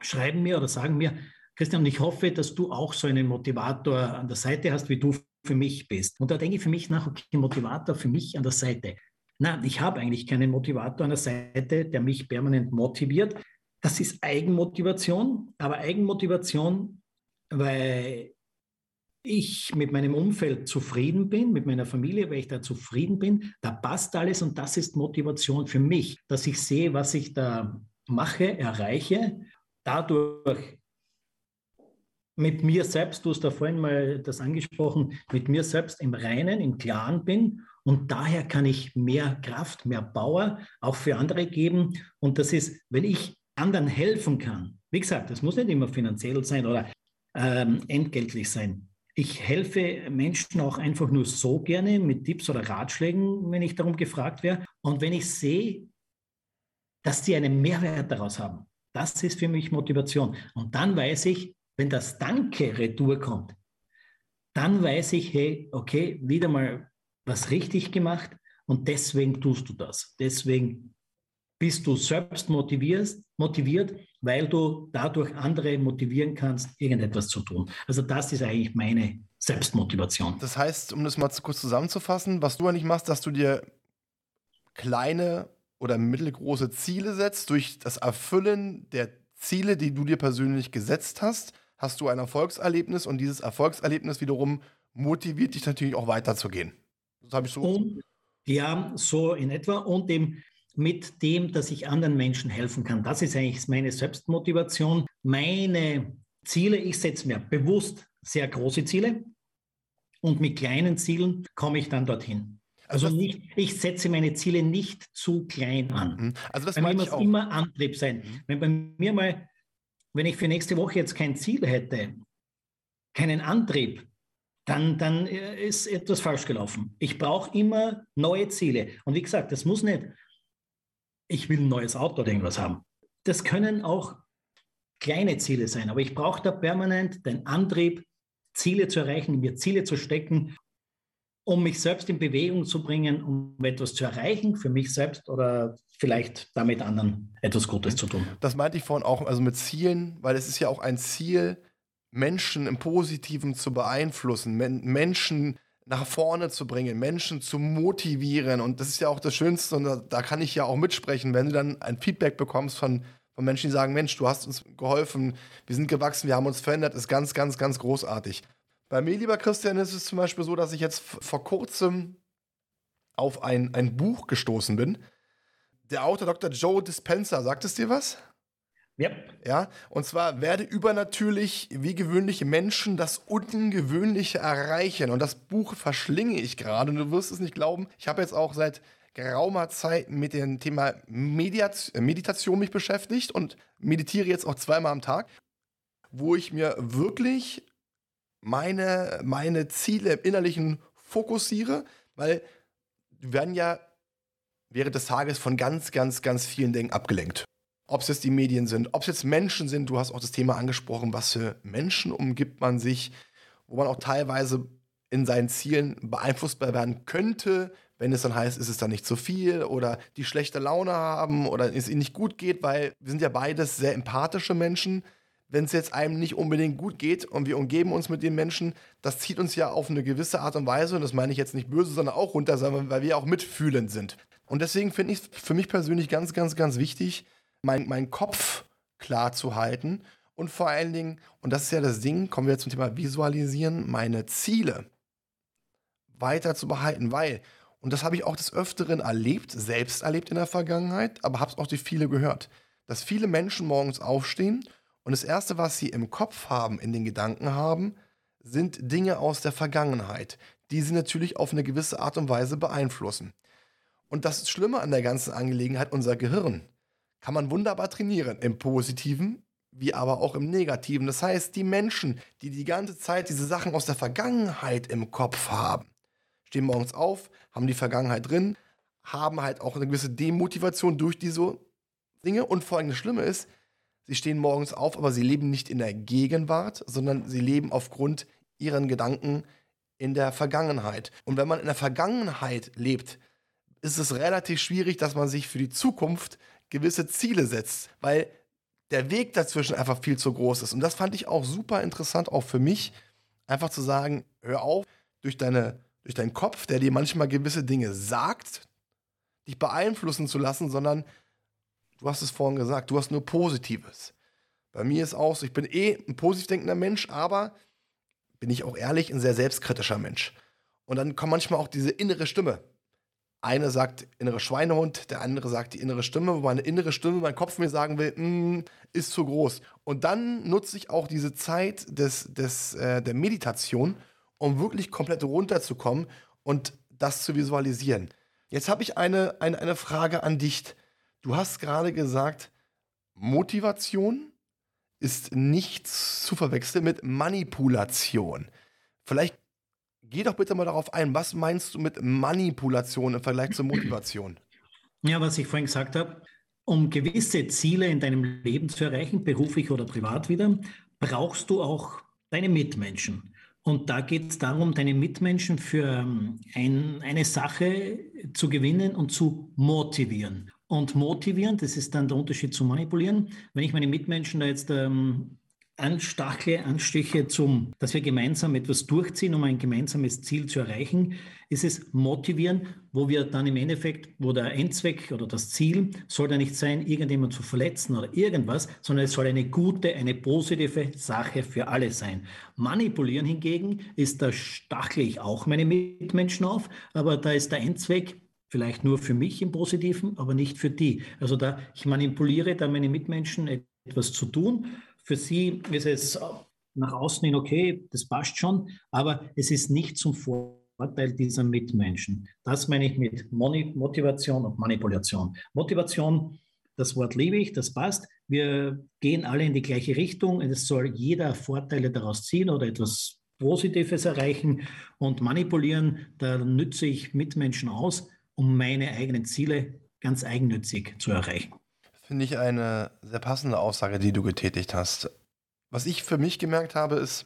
schreiben mir oder sagen mir, Christian, ich hoffe, dass du auch so einen Motivator an der Seite hast, wie du für mich bist. Und da denke ich für mich nach, okay, Motivator für mich an der Seite. Nein, ich habe eigentlich keinen Motivator an der Seite, der mich permanent motiviert. Das ist Eigenmotivation, aber Eigenmotivation, weil ich mit meinem Umfeld zufrieden bin, mit meiner Familie, weil ich da zufrieden bin, da passt alles und das ist Motivation für mich, dass ich sehe, was ich da mache, erreiche, dadurch mit mir selbst, du hast da vorhin mal das angesprochen, mit mir selbst im Reinen, im Klaren bin und daher kann ich mehr Kraft, mehr Power auch für andere geben. Und das ist, wenn ich anderen helfen kann, wie gesagt, das muss nicht immer finanziell sein oder ähm, entgeltlich sein. Ich helfe Menschen auch einfach nur so gerne mit Tipps oder Ratschlägen, wenn ich darum gefragt wäre. Und wenn ich sehe, dass sie einen Mehrwert daraus haben, das ist für mich Motivation. Und dann weiß ich, wenn das Danke retour kommt, dann weiß ich, hey, okay, wieder mal was richtig gemacht und deswegen tust du das. Deswegen bist du selbst motiviert, motiviert, weil du dadurch andere motivieren kannst, irgendetwas zu tun. Also das ist eigentlich meine Selbstmotivation. Das heißt, um das mal kurz zusammenzufassen, was du eigentlich machst, dass du dir kleine oder mittelgroße Ziele setzt, durch das Erfüllen der Ziele, die du dir persönlich gesetzt hast, hast du ein Erfolgserlebnis und dieses Erfolgserlebnis wiederum motiviert dich natürlich auch weiterzugehen. Das habe ich so. Und, ja, so in etwa. Und eben mit dem, dass ich anderen Menschen helfen kann. Das ist eigentlich meine Selbstmotivation. Meine Ziele, ich setze mir bewusst sehr große Ziele und mit kleinen Zielen komme ich dann dorthin. Also, also nicht, ich setze meine Ziele nicht zu klein an. Mhm. Also das bei mir muss auch. immer Antrieb sein. Mhm. Wenn bei mir mal, wenn ich für nächste Woche jetzt kein Ziel hätte, keinen Antrieb, dann, dann äh, ist etwas falsch gelaufen. Ich brauche immer neue Ziele. Und wie gesagt, das muss nicht, ich will ein neues Auto oder irgendwas haben. Das können auch kleine Ziele sein, aber ich brauche da permanent den Antrieb, Ziele zu erreichen, mir Ziele zu stecken, um mich selbst in Bewegung zu bringen, um etwas zu erreichen für mich selbst oder vielleicht damit anderen etwas Gutes zu tun. Das meinte ich vorhin auch, also mit Zielen, weil es ist ja auch ein Ziel, Menschen im Positiven zu beeinflussen, Menschen nach vorne zu bringen, Menschen zu motivieren. Und das ist ja auch das Schönste, und da, da, kann ich ja auch mitsprechen, wenn du dann ein Feedback bekommst von, von Menschen, die sagen, Mensch, du hast uns geholfen, wir sind gewachsen, wir haben uns verändert, ist ganz, ganz, ganz großartig. Bei mir, lieber Christian, ist es zum Beispiel so, dass ich jetzt vor kurzem auf ein, ein Buch gestoßen bin. Der Autor Dr. Joe Dispenza, sagt es dir was? Yep. Ja, und zwar werde übernatürlich wie gewöhnliche Menschen das Ungewöhnliche erreichen. Und das Buch verschlinge ich gerade und du wirst es nicht glauben. Ich habe jetzt auch seit geraumer Zeit mit dem Thema Mediat Meditation mich beschäftigt und meditiere jetzt auch zweimal am Tag, wo ich mir wirklich meine, meine Ziele im Innerlichen fokussiere, weil wir werden ja während des Tages von ganz, ganz, ganz vielen Dingen abgelenkt. Ob es jetzt die Medien sind, ob es jetzt Menschen sind, du hast auch das Thema angesprochen, was für Menschen umgibt man sich, wo man auch teilweise in seinen Zielen beeinflussbar werden könnte, wenn es dann heißt, ist es dann nicht zu viel oder die schlechte Laune haben oder es ihnen nicht gut geht, weil wir sind ja beides sehr empathische Menschen. Wenn es jetzt einem nicht unbedingt gut geht und wir umgeben uns mit den Menschen, das zieht uns ja auf eine gewisse Art und Weise, und das meine ich jetzt nicht böse, sondern auch runter, sondern weil wir auch mitfühlend sind. Und deswegen finde ich es für mich persönlich ganz, ganz, ganz wichtig, meinen mein Kopf klar zu halten und vor allen Dingen, und das ist ja das Ding, kommen wir zum Thema Visualisieren, meine Ziele weiter zu behalten, weil, und das habe ich auch des Öfteren erlebt, selbst erlebt in der Vergangenheit, aber habe es auch durch viele gehört, dass viele Menschen morgens aufstehen und das Erste, was sie im Kopf haben, in den Gedanken haben, sind Dinge aus der Vergangenheit, die sie natürlich auf eine gewisse Art und Weise beeinflussen. Und das Schlimme an der ganzen Angelegenheit, unser Gehirn, kann man wunderbar trainieren, im positiven wie aber auch im negativen. Das heißt, die Menschen, die die ganze Zeit diese Sachen aus der Vergangenheit im Kopf haben, stehen morgens auf, haben die Vergangenheit drin, haben halt auch eine gewisse Demotivation durch diese Dinge. Und das Schlimme ist, sie stehen morgens auf, aber sie leben nicht in der Gegenwart, sondern sie leben aufgrund ihren Gedanken in der Vergangenheit. Und wenn man in der Vergangenheit lebt, ist es relativ schwierig, dass man sich für die Zukunft gewisse Ziele setzt, weil der Weg dazwischen einfach viel zu groß ist. Und das fand ich auch super interessant, auch für mich, einfach zu sagen, hör auf, durch, deine, durch deinen Kopf, der dir manchmal gewisse Dinge sagt, dich beeinflussen zu lassen, sondern du hast es vorhin gesagt, du hast nur Positives. Bei mir ist auch so, ich bin eh ein positiv denkender Mensch, aber bin ich auch ehrlich, ein sehr selbstkritischer Mensch. Und dann kommt manchmal auch diese innere Stimme eine sagt innere Schweinehund, der andere sagt die innere Stimme, wo meine innere Stimme, mein Kopf mir sagen will, mm, ist zu groß. Und dann nutze ich auch diese Zeit des, des, äh, der Meditation, um wirklich komplett runterzukommen und das zu visualisieren. Jetzt habe ich eine, eine, eine Frage an dich. Du hast gerade gesagt, Motivation ist nichts zu verwechseln mit Manipulation. Vielleicht Geh doch bitte mal darauf ein, was meinst du mit Manipulation im Vergleich zur Motivation? Ja, was ich vorhin gesagt habe, um gewisse Ziele in deinem Leben zu erreichen, beruflich oder privat wieder, brauchst du auch deine Mitmenschen. Und da geht es darum, deine Mitmenschen für ähm, ein, eine Sache zu gewinnen und zu motivieren. Und motivieren, das ist dann der Unterschied zu manipulieren. Wenn ich meine Mitmenschen da jetzt ähm, anstachle, anstiche zum, dass wir gemeinsam etwas durchziehen, um ein gemeinsames Ziel zu erreichen, ist es motivieren, wo wir dann im Endeffekt, wo der Endzweck oder das Ziel soll da nicht sein, irgendjemand zu verletzen oder irgendwas, sondern es soll eine gute, eine positive Sache für alle sein. Manipulieren hingegen ist, da stachle ich auch meine Mitmenschen auf, aber da ist der Endzweck, vielleicht nur für mich im Positiven, aber nicht für die. Also da, ich manipuliere da meine Mitmenschen etwas zu tun für sie ist es nach außen hin okay, das passt schon, aber es ist nicht zum Vorteil dieser Mitmenschen. Das meine ich mit Motivation und Manipulation. Motivation, das Wort liebe ich, das passt. Wir gehen alle in die gleiche Richtung. Es soll jeder Vorteile daraus ziehen oder etwas Positives erreichen. Und manipulieren, da nütze ich Mitmenschen aus, um meine eigenen Ziele ganz eigennützig zu erreichen. Finde ich eine sehr passende Aussage, die du getätigt hast. Was ich für mich gemerkt habe, ist,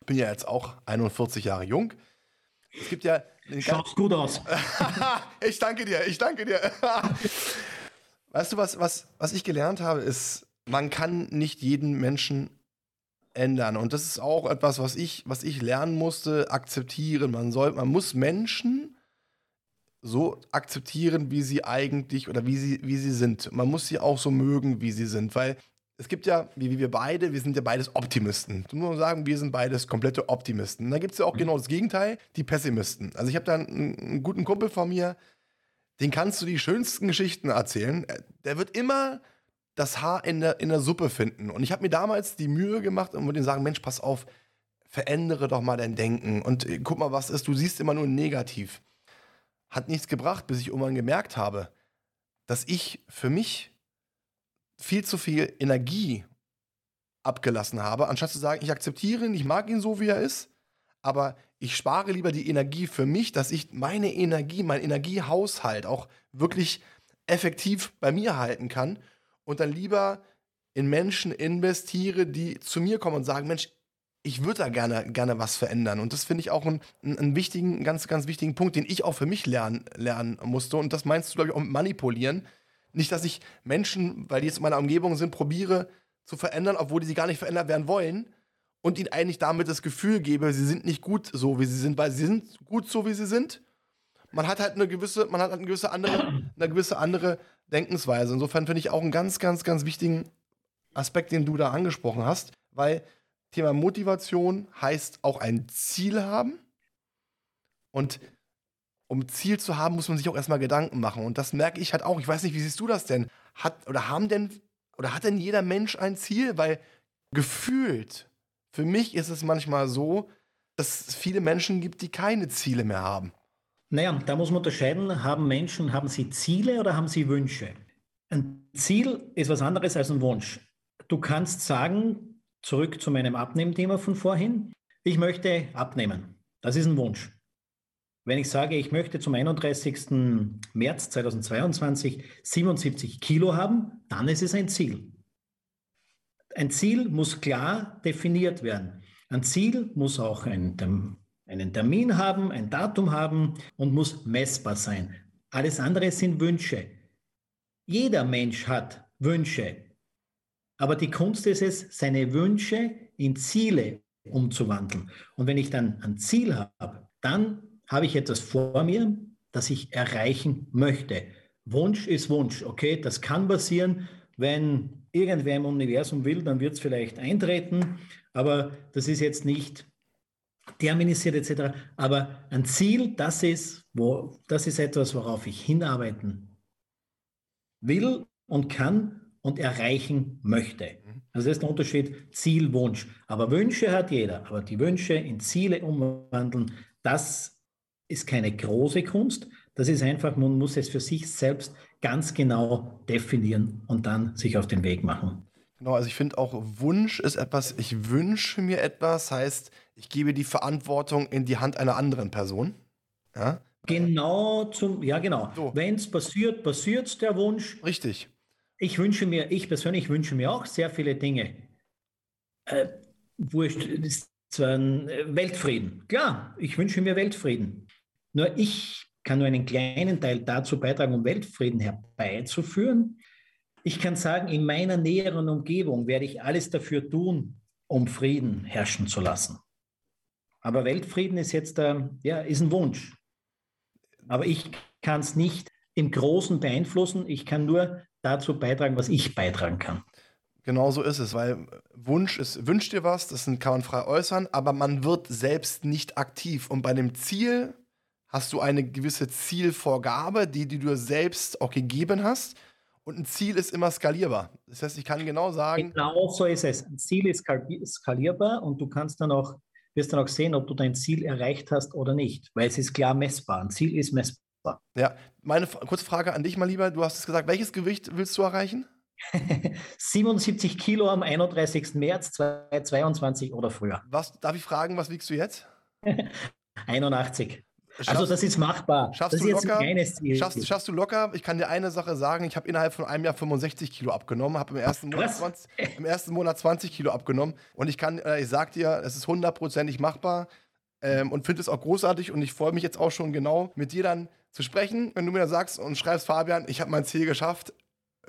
ich bin ja jetzt auch 41 Jahre jung. Es gibt ja. Schaut gut aus. ich danke dir, ich danke dir. weißt du, was, was, was ich gelernt habe, ist, man kann nicht jeden Menschen ändern. Und das ist auch etwas, was ich, was ich lernen musste, akzeptieren. Man soll, man muss Menschen so akzeptieren, wie sie eigentlich oder wie sie, wie sie sind. Man muss sie auch so mögen, wie sie sind, weil es gibt ja, wie, wir beide, wir sind ja beides Optimisten. Du musst sagen, wir sind beides komplette Optimisten. Und da gibt es ja auch mhm. genau das Gegenteil, die Pessimisten. Also ich habe da einen, einen, guten Kumpel von mir, den kannst du die schönsten Geschichten erzählen. Der wird immer das Haar in der, in der Suppe finden. Und ich habe mir damals die Mühe gemacht und würde ihm sagen, Mensch, pass auf, verändere doch mal dein Denken. Und äh, guck mal, was ist, du siehst immer nur negativ hat nichts gebracht, bis ich irgendwann gemerkt habe, dass ich für mich viel zu viel Energie abgelassen habe, anstatt zu sagen, ich akzeptiere ihn, ich mag ihn so, wie er ist, aber ich spare lieber die Energie für mich, dass ich meine Energie, mein Energiehaushalt auch wirklich effektiv bei mir halten kann und dann lieber in Menschen investiere, die zu mir kommen und sagen, Mensch, ich würde da gerne, gerne was verändern. Und das finde ich auch einen, einen wichtigen, ganz, ganz wichtigen Punkt, den ich auch für mich lernen, lernen musste. Und das meinst du, glaube ich, auch mit manipulieren. Nicht, dass ich Menschen, weil die jetzt in meiner Umgebung sind, probiere zu verändern, obwohl die sie gar nicht verändert werden wollen. Und ihnen eigentlich damit das Gefühl gebe, sie sind nicht gut so, wie sie sind, weil sie sind gut so, wie sie sind. Man hat halt eine gewisse, man hat halt eine gewisse andere, eine gewisse andere Denkensweise. Insofern finde ich auch einen ganz, ganz, ganz wichtigen Aspekt, den du da angesprochen hast, weil Thema Motivation heißt auch ein Ziel haben. Und um Ziel zu haben, muss man sich auch erstmal Gedanken machen. Und das merke ich halt auch. Ich weiß nicht, wie siehst du das denn? Hat oder haben denn oder hat denn jeder Mensch ein Ziel? Weil gefühlt, für mich ist es manchmal so, dass es viele Menschen gibt, die keine Ziele mehr haben. Naja, da muss man unterscheiden, haben Menschen, haben sie Ziele oder haben sie Wünsche? Ein Ziel ist was anderes als ein Wunsch. Du kannst sagen, zurück zu meinem Abnehmthema von vorhin. Ich möchte abnehmen. Das ist ein Wunsch. Wenn ich sage, ich möchte zum 31. März 2022 77 Kilo haben, dann ist es ein Ziel. Ein Ziel muss klar definiert werden. Ein Ziel muss auch einen, einen Termin haben, ein Datum haben und muss messbar sein. Alles andere sind Wünsche. Jeder Mensch hat Wünsche. Aber die Kunst ist es, seine Wünsche in Ziele umzuwandeln. Und wenn ich dann ein Ziel habe, dann habe ich etwas vor mir, das ich erreichen möchte. Wunsch ist Wunsch, okay? Das kann passieren, wenn irgendwer im Universum will, dann wird es vielleicht eintreten, aber das ist jetzt nicht terminisiert etc. Aber ein Ziel, das ist, wo, das ist etwas, worauf ich hinarbeiten will und kann und erreichen möchte. Also das ist der Unterschied Ziel, Wunsch. Aber Wünsche hat jeder. Aber die Wünsche in Ziele umwandeln, das ist keine große Kunst. Das ist einfach, man muss es für sich selbst ganz genau definieren und dann sich auf den Weg machen. Genau, also ich finde auch Wunsch ist etwas, ich wünsche mir etwas, heißt, ich gebe die Verantwortung in die Hand einer anderen Person. Ja? Genau zum, ja genau. So. Wenn es passiert, passiert der Wunsch. Richtig. Ich wünsche mir, ich persönlich wünsche mir auch sehr viele Dinge. Äh, wurscht, ist zwar ein äh, Weltfrieden. Klar, ich wünsche mir Weltfrieden. Nur ich kann nur einen kleinen Teil dazu beitragen, um Weltfrieden herbeizuführen. Ich kann sagen, in meiner näheren Umgebung werde ich alles dafür tun, um Frieden herrschen zu lassen. Aber Weltfrieden ist jetzt äh, ja, ist ein Wunsch. Aber ich kann es nicht im Großen beeinflussen. Ich kann nur dazu beitragen, was ich beitragen kann. Genau so ist es, weil Wunsch ist, wünscht dir was, das kann man frei äußern, aber man wird selbst nicht aktiv. Und bei dem Ziel hast du eine gewisse Zielvorgabe, die, die du selbst auch gegeben hast. Und ein Ziel ist immer skalierbar. Das heißt, ich kann genau sagen. Genau so ist es. Ein Ziel ist skalierbar und du kannst dann auch, wirst dann auch sehen, ob du dein Ziel erreicht hast oder nicht, weil es ist klar messbar. Ein Ziel ist messbar. Ja, meine kurze Frage an dich mal lieber. Du hast es gesagt, welches Gewicht willst du erreichen? 77 Kilo am 31. März 2022 oder früher. Was, darf ich fragen, was wiegst du jetzt? 81. Schaffst, also das ist machbar. Schaffst das du locker? Schaffst, schaffst, du locker? Ich kann dir eine Sache sagen. Ich habe innerhalb von einem Jahr 65 Kilo abgenommen, habe im, ersten Monat 20, im ersten Monat 20 Kilo abgenommen. Und ich kann, äh, ich sag dir, es ist hundertprozentig machbar ähm, und finde es auch großartig. Und ich freue mich jetzt auch schon genau mit dir dann zu sprechen, wenn du mir sagst und schreibst, Fabian, ich habe mein Ziel geschafft,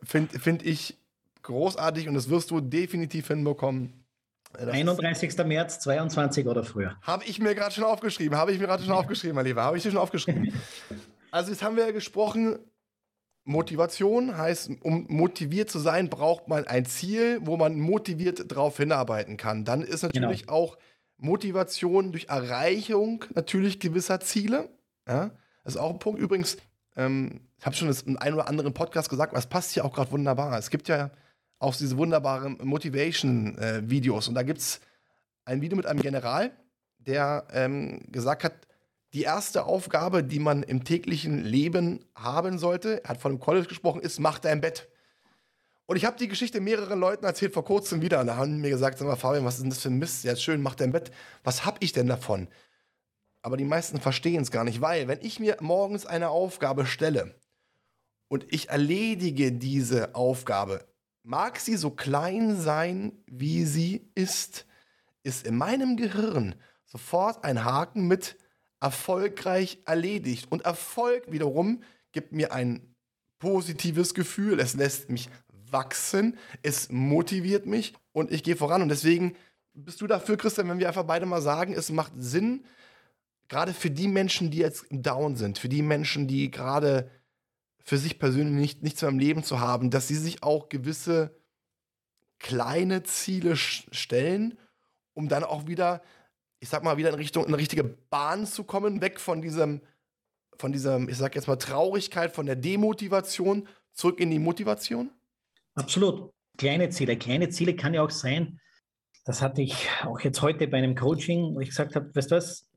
finde find ich großartig und das wirst du definitiv hinbekommen. Das 31. März 22 oder früher. Habe ich mir gerade schon aufgeschrieben, habe ich mir gerade schon aufgeschrieben, mein Lieber, habe ich dir schon aufgeschrieben. Also jetzt haben wir gesprochen, Motivation heißt, um motiviert zu sein, braucht man ein Ziel, wo man motiviert drauf hinarbeiten kann. Dann ist natürlich genau. auch Motivation durch Erreichung natürlich gewisser Ziele. Ja? Das ist auch ein Punkt. Übrigens, ähm, ich habe schon in einem oder anderen Podcast gesagt, aber es passt hier auch gerade wunderbar. Es gibt ja auch diese wunderbaren Motivation-Videos. Äh, und da gibt es ein Video mit einem General, der ähm, gesagt hat, die erste Aufgabe, die man im täglichen Leben haben sollte, er hat von dem College gesprochen, ist, mach dein Bett. Und ich habe die Geschichte mehreren Leuten erzählt, vor kurzem wieder. Und da haben mir gesagt, sag mal, Fabian, was ist denn das für ein Mist? Ja, schön, mach dein Bett. Was habe ich denn davon? Aber die meisten verstehen es gar nicht, weil wenn ich mir morgens eine Aufgabe stelle und ich erledige diese Aufgabe, mag sie so klein sein, wie sie ist, ist in meinem Gehirn sofort ein Haken mit erfolgreich erledigt. Und Erfolg wiederum gibt mir ein positives Gefühl. Es lässt mich wachsen, es motiviert mich und ich gehe voran. Und deswegen bist du dafür, Christian, wenn wir einfach beide mal sagen, es macht Sinn, gerade für die Menschen, die jetzt down sind, für die Menschen, die gerade für sich persönlich nicht, nichts mehr im Leben zu haben, dass sie sich auch gewisse kleine Ziele stellen, um dann auch wieder, ich sag mal, wieder in Richtung eine richtige Bahn zu kommen, weg von diesem, von diesem, ich sag jetzt mal, Traurigkeit, von der Demotivation, zurück in die Motivation? Absolut. Kleine Ziele. Kleine Ziele kann ja auch sein, das hatte ich auch jetzt heute bei einem Coaching, wo ich gesagt habe, weißt du was,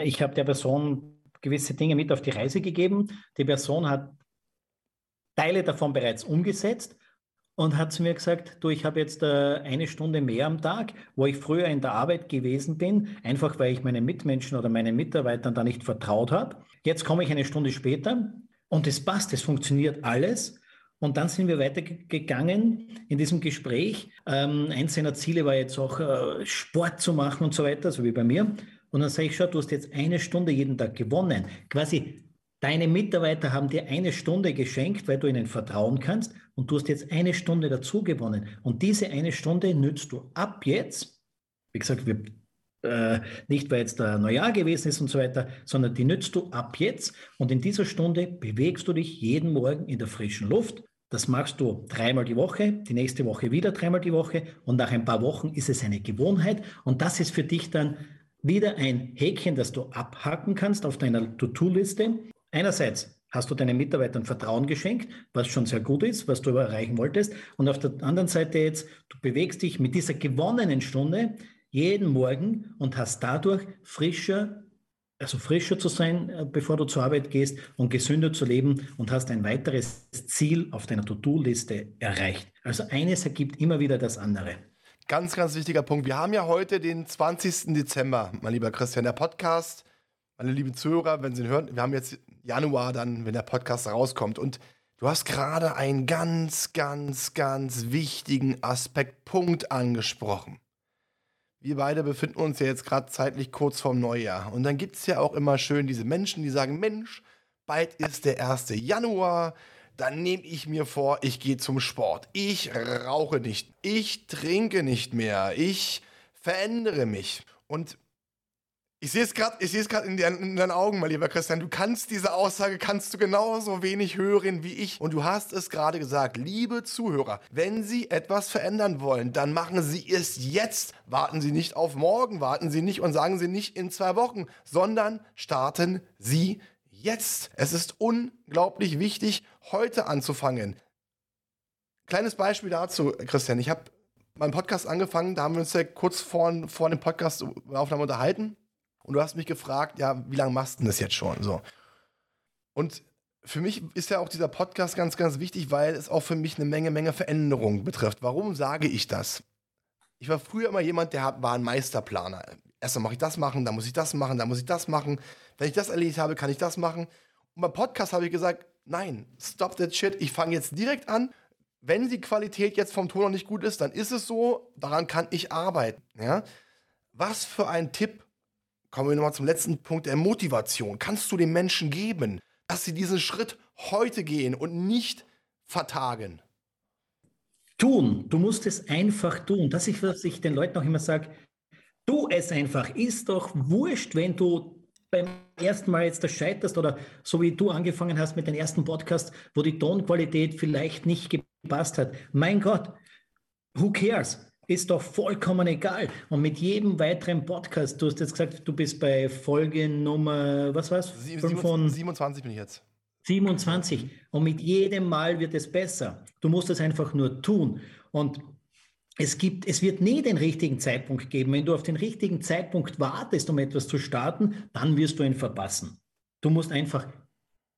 ich habe der Person gewisse Dinge mit auf die Reise gegeben. Die Person hat Teile davon bereits umgesetzt und hat zu mir gesagt, du, ich habe jetzt äh, eine Stunde mehr am Tag, wo ich früher in der Arbeit gewesen bin, einfach weil ich meinen Mitmenschen oder meinen Mitarbeitern da nicht vertraut habe. Jetzt komme ich eine Stunde später und es passt, es funktioniert alles. Und dann sind wir weitergegangen in diesem Gespräch. Ähm, eins seiner Ziele war jetzt auch äh, Sport zu machen und so weiter, so wie bei mir. Und dann sage ich, schau, du hast jetzt eine Stunde jeden Tag gewonnen. Quasi deine Mitarbeiter haben dir eine Stunde geschenkt, weil du ihnen vertrauen kannst. Und du hast jetzt eine Stunde dazu gewonnen. Und diese eine Stunde nützt du ab jetzt. Wie gesagt, wir, äh, nicht weil jetzt der Neujahr gewesen ist und so weiter, sondern die nützt du ab jetzt. Und in dieser Stunde bewegst du dich jeden Morgen in der frischen Luft das machst du dreimal die Woche, die nächste Woche wieder dreimal die Woche und nach ein paar Wochen ist es eine Gewohnheit und das ist für dich dann wieder ein Häkchen, das du abhaken kannst auf deiner To-Do-Liste. Einerseits hast du deinen Mitarbeitern Vertrauen geschenkt, was schon sehr gut ist, was du erreichen wolltest. Und auf der anderen Seite jetzt, du bewegst dich mit dieser gewonnenen Stunde jeden Morgen und hast dadurch frischer, also frischer zu sein, äh, bevor du zur Arbeit gehst und gesünder zu leben und hast ein weiteres Ziel auf deiner To-Do-Liste erreicht. Also eines ergibt immer wieder das andere. Ganz, ganz wichtiger Punkt. Wir haben ja heute den 20. Dezember, mein lieber Christian. Der Podcast, meine lieben Zuhörer, wenn Sie ihn hören, wir haben jetzt Januar dann, wenn der Podcast rauskommt. Und du hast gerade einen ganz, ganz, ganz wichtigen Aspekt, Punkt angesprochen wir beide befinden uns ja jetzt gerade zeitlich kurz vorm Neujahr. Und dann gibt es ja auch immer schön diese Menschen, die sagen, Mensch, bald ist der 1. Januar, dann nehme ich mir vor, ich gehe zum Sport. Ich rauche nicht, ich trinke nicht mehr, ich verändere mich. Und ich sehe es gerade, ich sehe es gerade in, in, deinen Augen, mein lieber Christian. Du kannst diese Aussage kannst du genauso wenig hören wie ich. Und du hast es gerade gesagt, liebe Zuhörer, wenn Sie etwas verändern wollen, dann machen Sie es jetzt. Warten Sie nicht auf morgen, warten Sie nicht und sagen Sie nicht in zwei Wochen, sondern starten Sie jetzt. Es ist unglaublich wichtig, heute anzufangen. Kleines Beispiel dazu, Christian. Ich habe meinen Podcast angefangen, da haben wir uns ja kurz vor, vor dem Podcast Aufnahme unterhalten. Und du hast mich gefragt, ja, wie lange machst du das jetzt schon? So. Und für mich ist ja auch dieser Podcast ganz, ganz wichtig, weil es auch für mich eine Menge, Menge Veränderungen betrifft. Warum sage ich das? Ich war früher immer jemand, der war ein Meisterplaner. Erstmal mache ich das machen, dann muss ich das machen, dann muss ich das machen. Wenn ich das erledigt habe, kann ich das machen. Und beim Podcast habe ich gesagt, nein, stop that shit. Ich fange jetzt direkt an. Wenn die Qualität jetzt vom Ton noch nicht gut ist, dann ist es so. Daran kann ich arbeiten. Ja? Was für ein Tipp kommen wir nochmal zum letzten Punkt der Motivation. Kannst du den Menschen geben, dass sie diesen Schritt heute gehen und nicht vertagen? Tun. Du musst es einfach tun. Das ist, was ich den Leuten auch immer sage. Tu es einfach. Ist doch wurscht, wenn du beim ersten Mal jetzt das scheiterst oder so wie du angefangen hast mit dem ersten Podcast, wo die Tonqualität vielleicht nicht gepasst hat. Mein Gott, who cares? ist doch vollkommen egal. Und mit jedem weiteren Podcast, du hast jetzt gesagt, du bist bei Folge Nummer, was war's? 27 bin ich jetzt. 27. Und mit jedem Mal wird es besser. Du musst es einfach nur tun. Und es gibt, es wird nie den richtigen Zeitpunkt geben. Wenn du auf den richtigen Zeitpunkt wartest, um etwas zu starten, dann wirst du ihn verpassen. Du musst einfach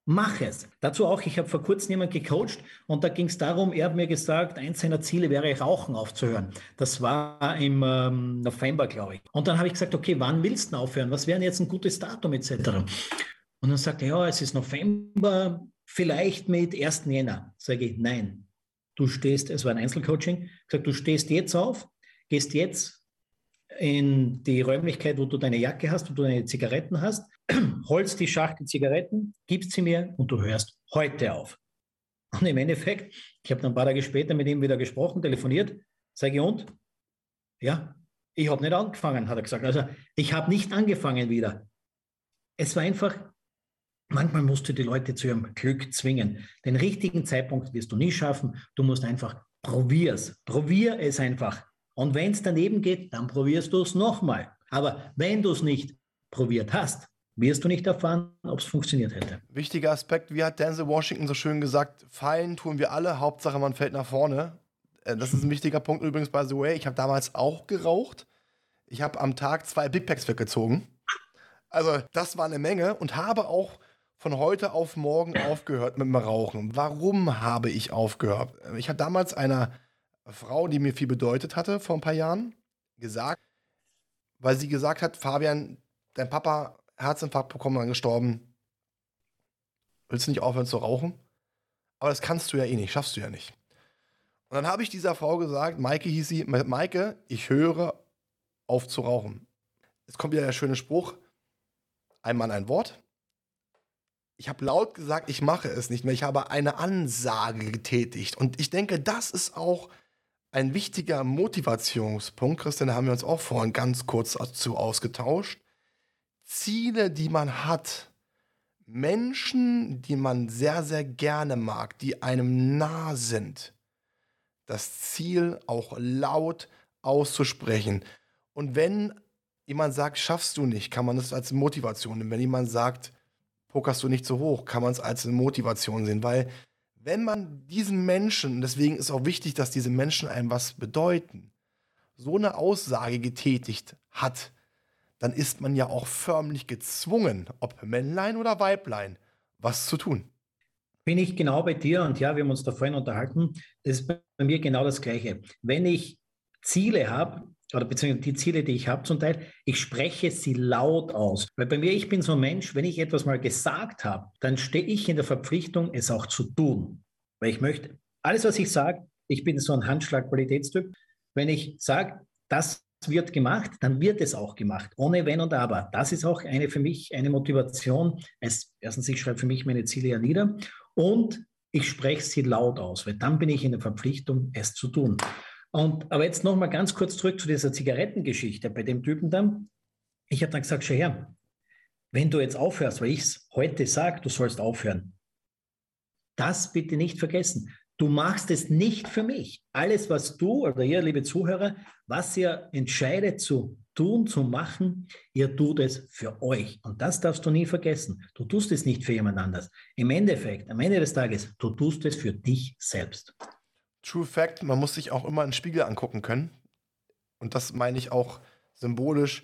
Mach es. Dazu auch, ich habe vor kurzem jemanden gecoacht und da ging es darum, er hat mir gesagt, eins seiner Ziele wäre, Rauchen aufzuhören. Das war im ähm, November, glaube ich. Und dann habe ich gesagt, okay, wann willst du aufhören? Was wäre jetzt ein gutes Datum etc.? Und dann sagt er, ja, es ist November, vielleicht mit 1. Jänner. Sage ich, nein. Du stehst, es war ein Einzelcoaching, gesagt, du stehst jetzt auf, gehst jetzt in die Räumlichkeit, wo du deine Jacke hast, wo du deine Zigaretten hast, holst die Schachtel Zigaretten, gibst sie mir und du hörst heute auf. Und im Endeffekt, ich habe dann ein paar Tage später mit ihm wieder gesprochen, telefoniert, sage ich, und? Ja, ich habe nicht angefangen, hat er gesagt. Also ich habe nicht angefangen wieder. Es war einfach, manchmal musst du die Leute zu ihrem Glück zwingen. Den richtigen Zeitpunkt wirst du nie schaffen. Du musst einfach probier's. Probier es einfach. Und wenn es daneben geht, dann probierst du es nochmal. Aber wenn du es nicht probiert hast, wirst du nicht erfahren, ob es funktioniert hätte. Wichtiger Aspekt, wie hat Denzel Washington so schön gesagt, fallen tun wir alle, Hauptsache man fällt nach vorne. Äh, das ist ein wichtiger Punkt übrigens, by the way. Ich habe damals auch geraucht. Ich habe am Tag zwei Big Packs weggezogen. Also das war eine Menge und habe auch von heute auf morgen aufgehört mit dem Rauchen. Warum habe ich aufgehört? Ich habe damals einer Frau, die mir viel bedeutet hatte, vor ein paar Jahren, gesagt, weil sie gesagt hat, Fabian, dein Papa Herzinfarkt bekommen, dann gestorben. Willst du nicht aufhören zu rauchen? Aber das kannst du ja eh nicht, schaffst du ja nicht. Und dann habe ich dieser Frau gesagt, Maike hieß sie, Maike, ich höre auf zu rauchen. Jetzt kommt wieder der schöne Spruch, ein Mann ein Wort. Ich habe laut gesagt, ich mache es nicht mehr. Ich habe eine Ansage getätigt. Und ich denke, das ist auch ein wichtiger Motivationspunkt. Christian, da haben wir uns auch vorhin ganz kurz dazu ausgetauscht. Ziele, die man hat, Menschen, die man sehr, sehr gerne mag, die einem nah sind, das Ziel auch laut auszusprechen. Und wenn jemand sagt, schaffst du nicht, kann man das als Motivation nehmen. Wenn jemand sagt, pokerst du nicht so hoch, kann man es als Motivation sehen, weil wenn man diesen Menschen, deswegen ist auch wichtig, dass diese Menschen einem was bedeuten, so eine Aussage getätigt hat, dann ist man ja auch förmlich gezwungen, ob Männlein oder Weiblein, was zu tun. Bin ich genau bei dir und ja, wir haben uns da vorhin unterhalten. Das ist bei mir genau das Gleiche. Wenn ich Ziele habe, oder beziehungsweise die Ziele, die ich habe zum Teil, ich spreche sie laut aus. Weil bei mir, ich bin so ein Mensch, wenn ich etwas mal gesagt habe, dann stehe ich in der Verpflichtung, es auch zu tun. Weil ich möchte, alles, was ich sage, ich bin so ein Handschlag-Qualitätstyp. Wenn ich sage, das wird gemacht, dann wird es auch gemacht, ohne Wenn und Aber. Das ist auch eine für mich eine Motivation. Es, erstens, ich schreibe für mich meine Ziele ja nieder und ich spreche sie laut aus, weil dann bin ich in der Verpflichtung, es zu tun. Und, aber jetzt nochmal ganz kurz zurück zu dieser Zigarettengeschichte bei dem Typen dann. Ich habe dann gesagt, schau her, wenn du jetzt aufhörst, weil ich es heute sage, du sollst aufhören, das bitte nicht vergessen. Du machst es nicht für mich. Alles, was du oder ihr, liebe Zuhörer, was ihr entscheidet zu tun, zu machen, ihr tut es für euch. Und das darfst du nie vergessen. Du tust es nicht für jemand anders. Im Endeffekt, am Ende des Tages, du tust es für dich selbst. True Fact, man muss sich auch immer einen Spiegel angucken können. Und das meine ich auch symbolisch,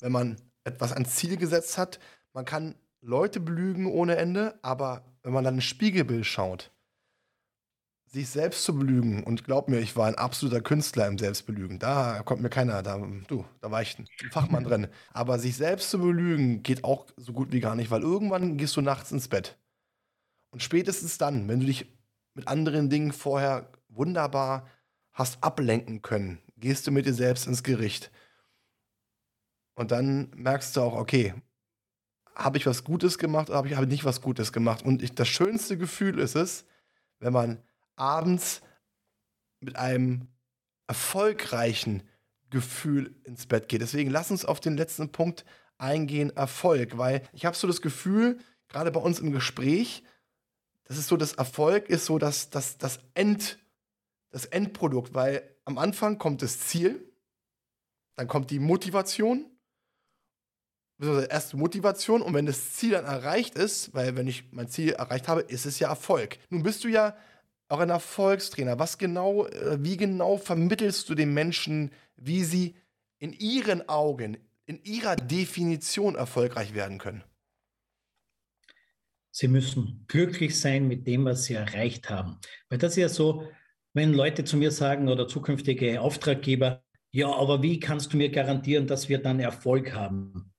wenn man etwas ans Ziel gesetzt hat. Man kann Leute belügen ohne Ende, aber wenn man dann ein Spiegelbild schaut, sich selbst zu belügen, und glaub mir, ich war ein absoluter Künstler im Selbstbelügen. Da kommt mir keiner, da, du, da war ich ein Fachmann drin. Aber sich selbst zu belügen geht auch so gut wie gar nicht, weil irgendwann gehst du nachts ins Bett. Und spätestens dann, wenn du dich mit anderen Dingen vorher wunderbar hast ablenken können, gehst du mit dir selbst ins Gericht. Und dann merkst du auch, okay, habe ich was Gutes gemacht oder habe ich, hab nicht was Gutes gemacht? Und ich, das schönste Gefühl ist es, wenn man abends mit einem erfolgreichen Gefühl ins Bett geht. Deswegen lass uns auf den letzten Punkt eingehen, Erfolg, weil ich habe so das Gefühl, gerade bei uns im Gespräch, das ist so, das Erfolg ist so das, das, das, End, das Endprodukt, weil am Anfang kommt das Ziel, dann kommt die Motivation, erst Motivation und wenn das Ziel dann erreicht ist, weil wenn ich mein Ziel erreicht habe, ist es ja Erfolg. Nun bist du ja auch ein Erfolgstrainer. Was genau, äh, wie genau vermittelst du den Menschen, wie sie in ihren Augen, in ihrer Definition erfolgreich werden können? Sie müssen glücklich sein mit dem, was sie erreicht haben. Weil das ist ja so, wenn Leute zu mir sagen oder zukünftige Auftraggeber, ja, aber wie kannst du mir garantieren, dass wir dann Erfolg haben?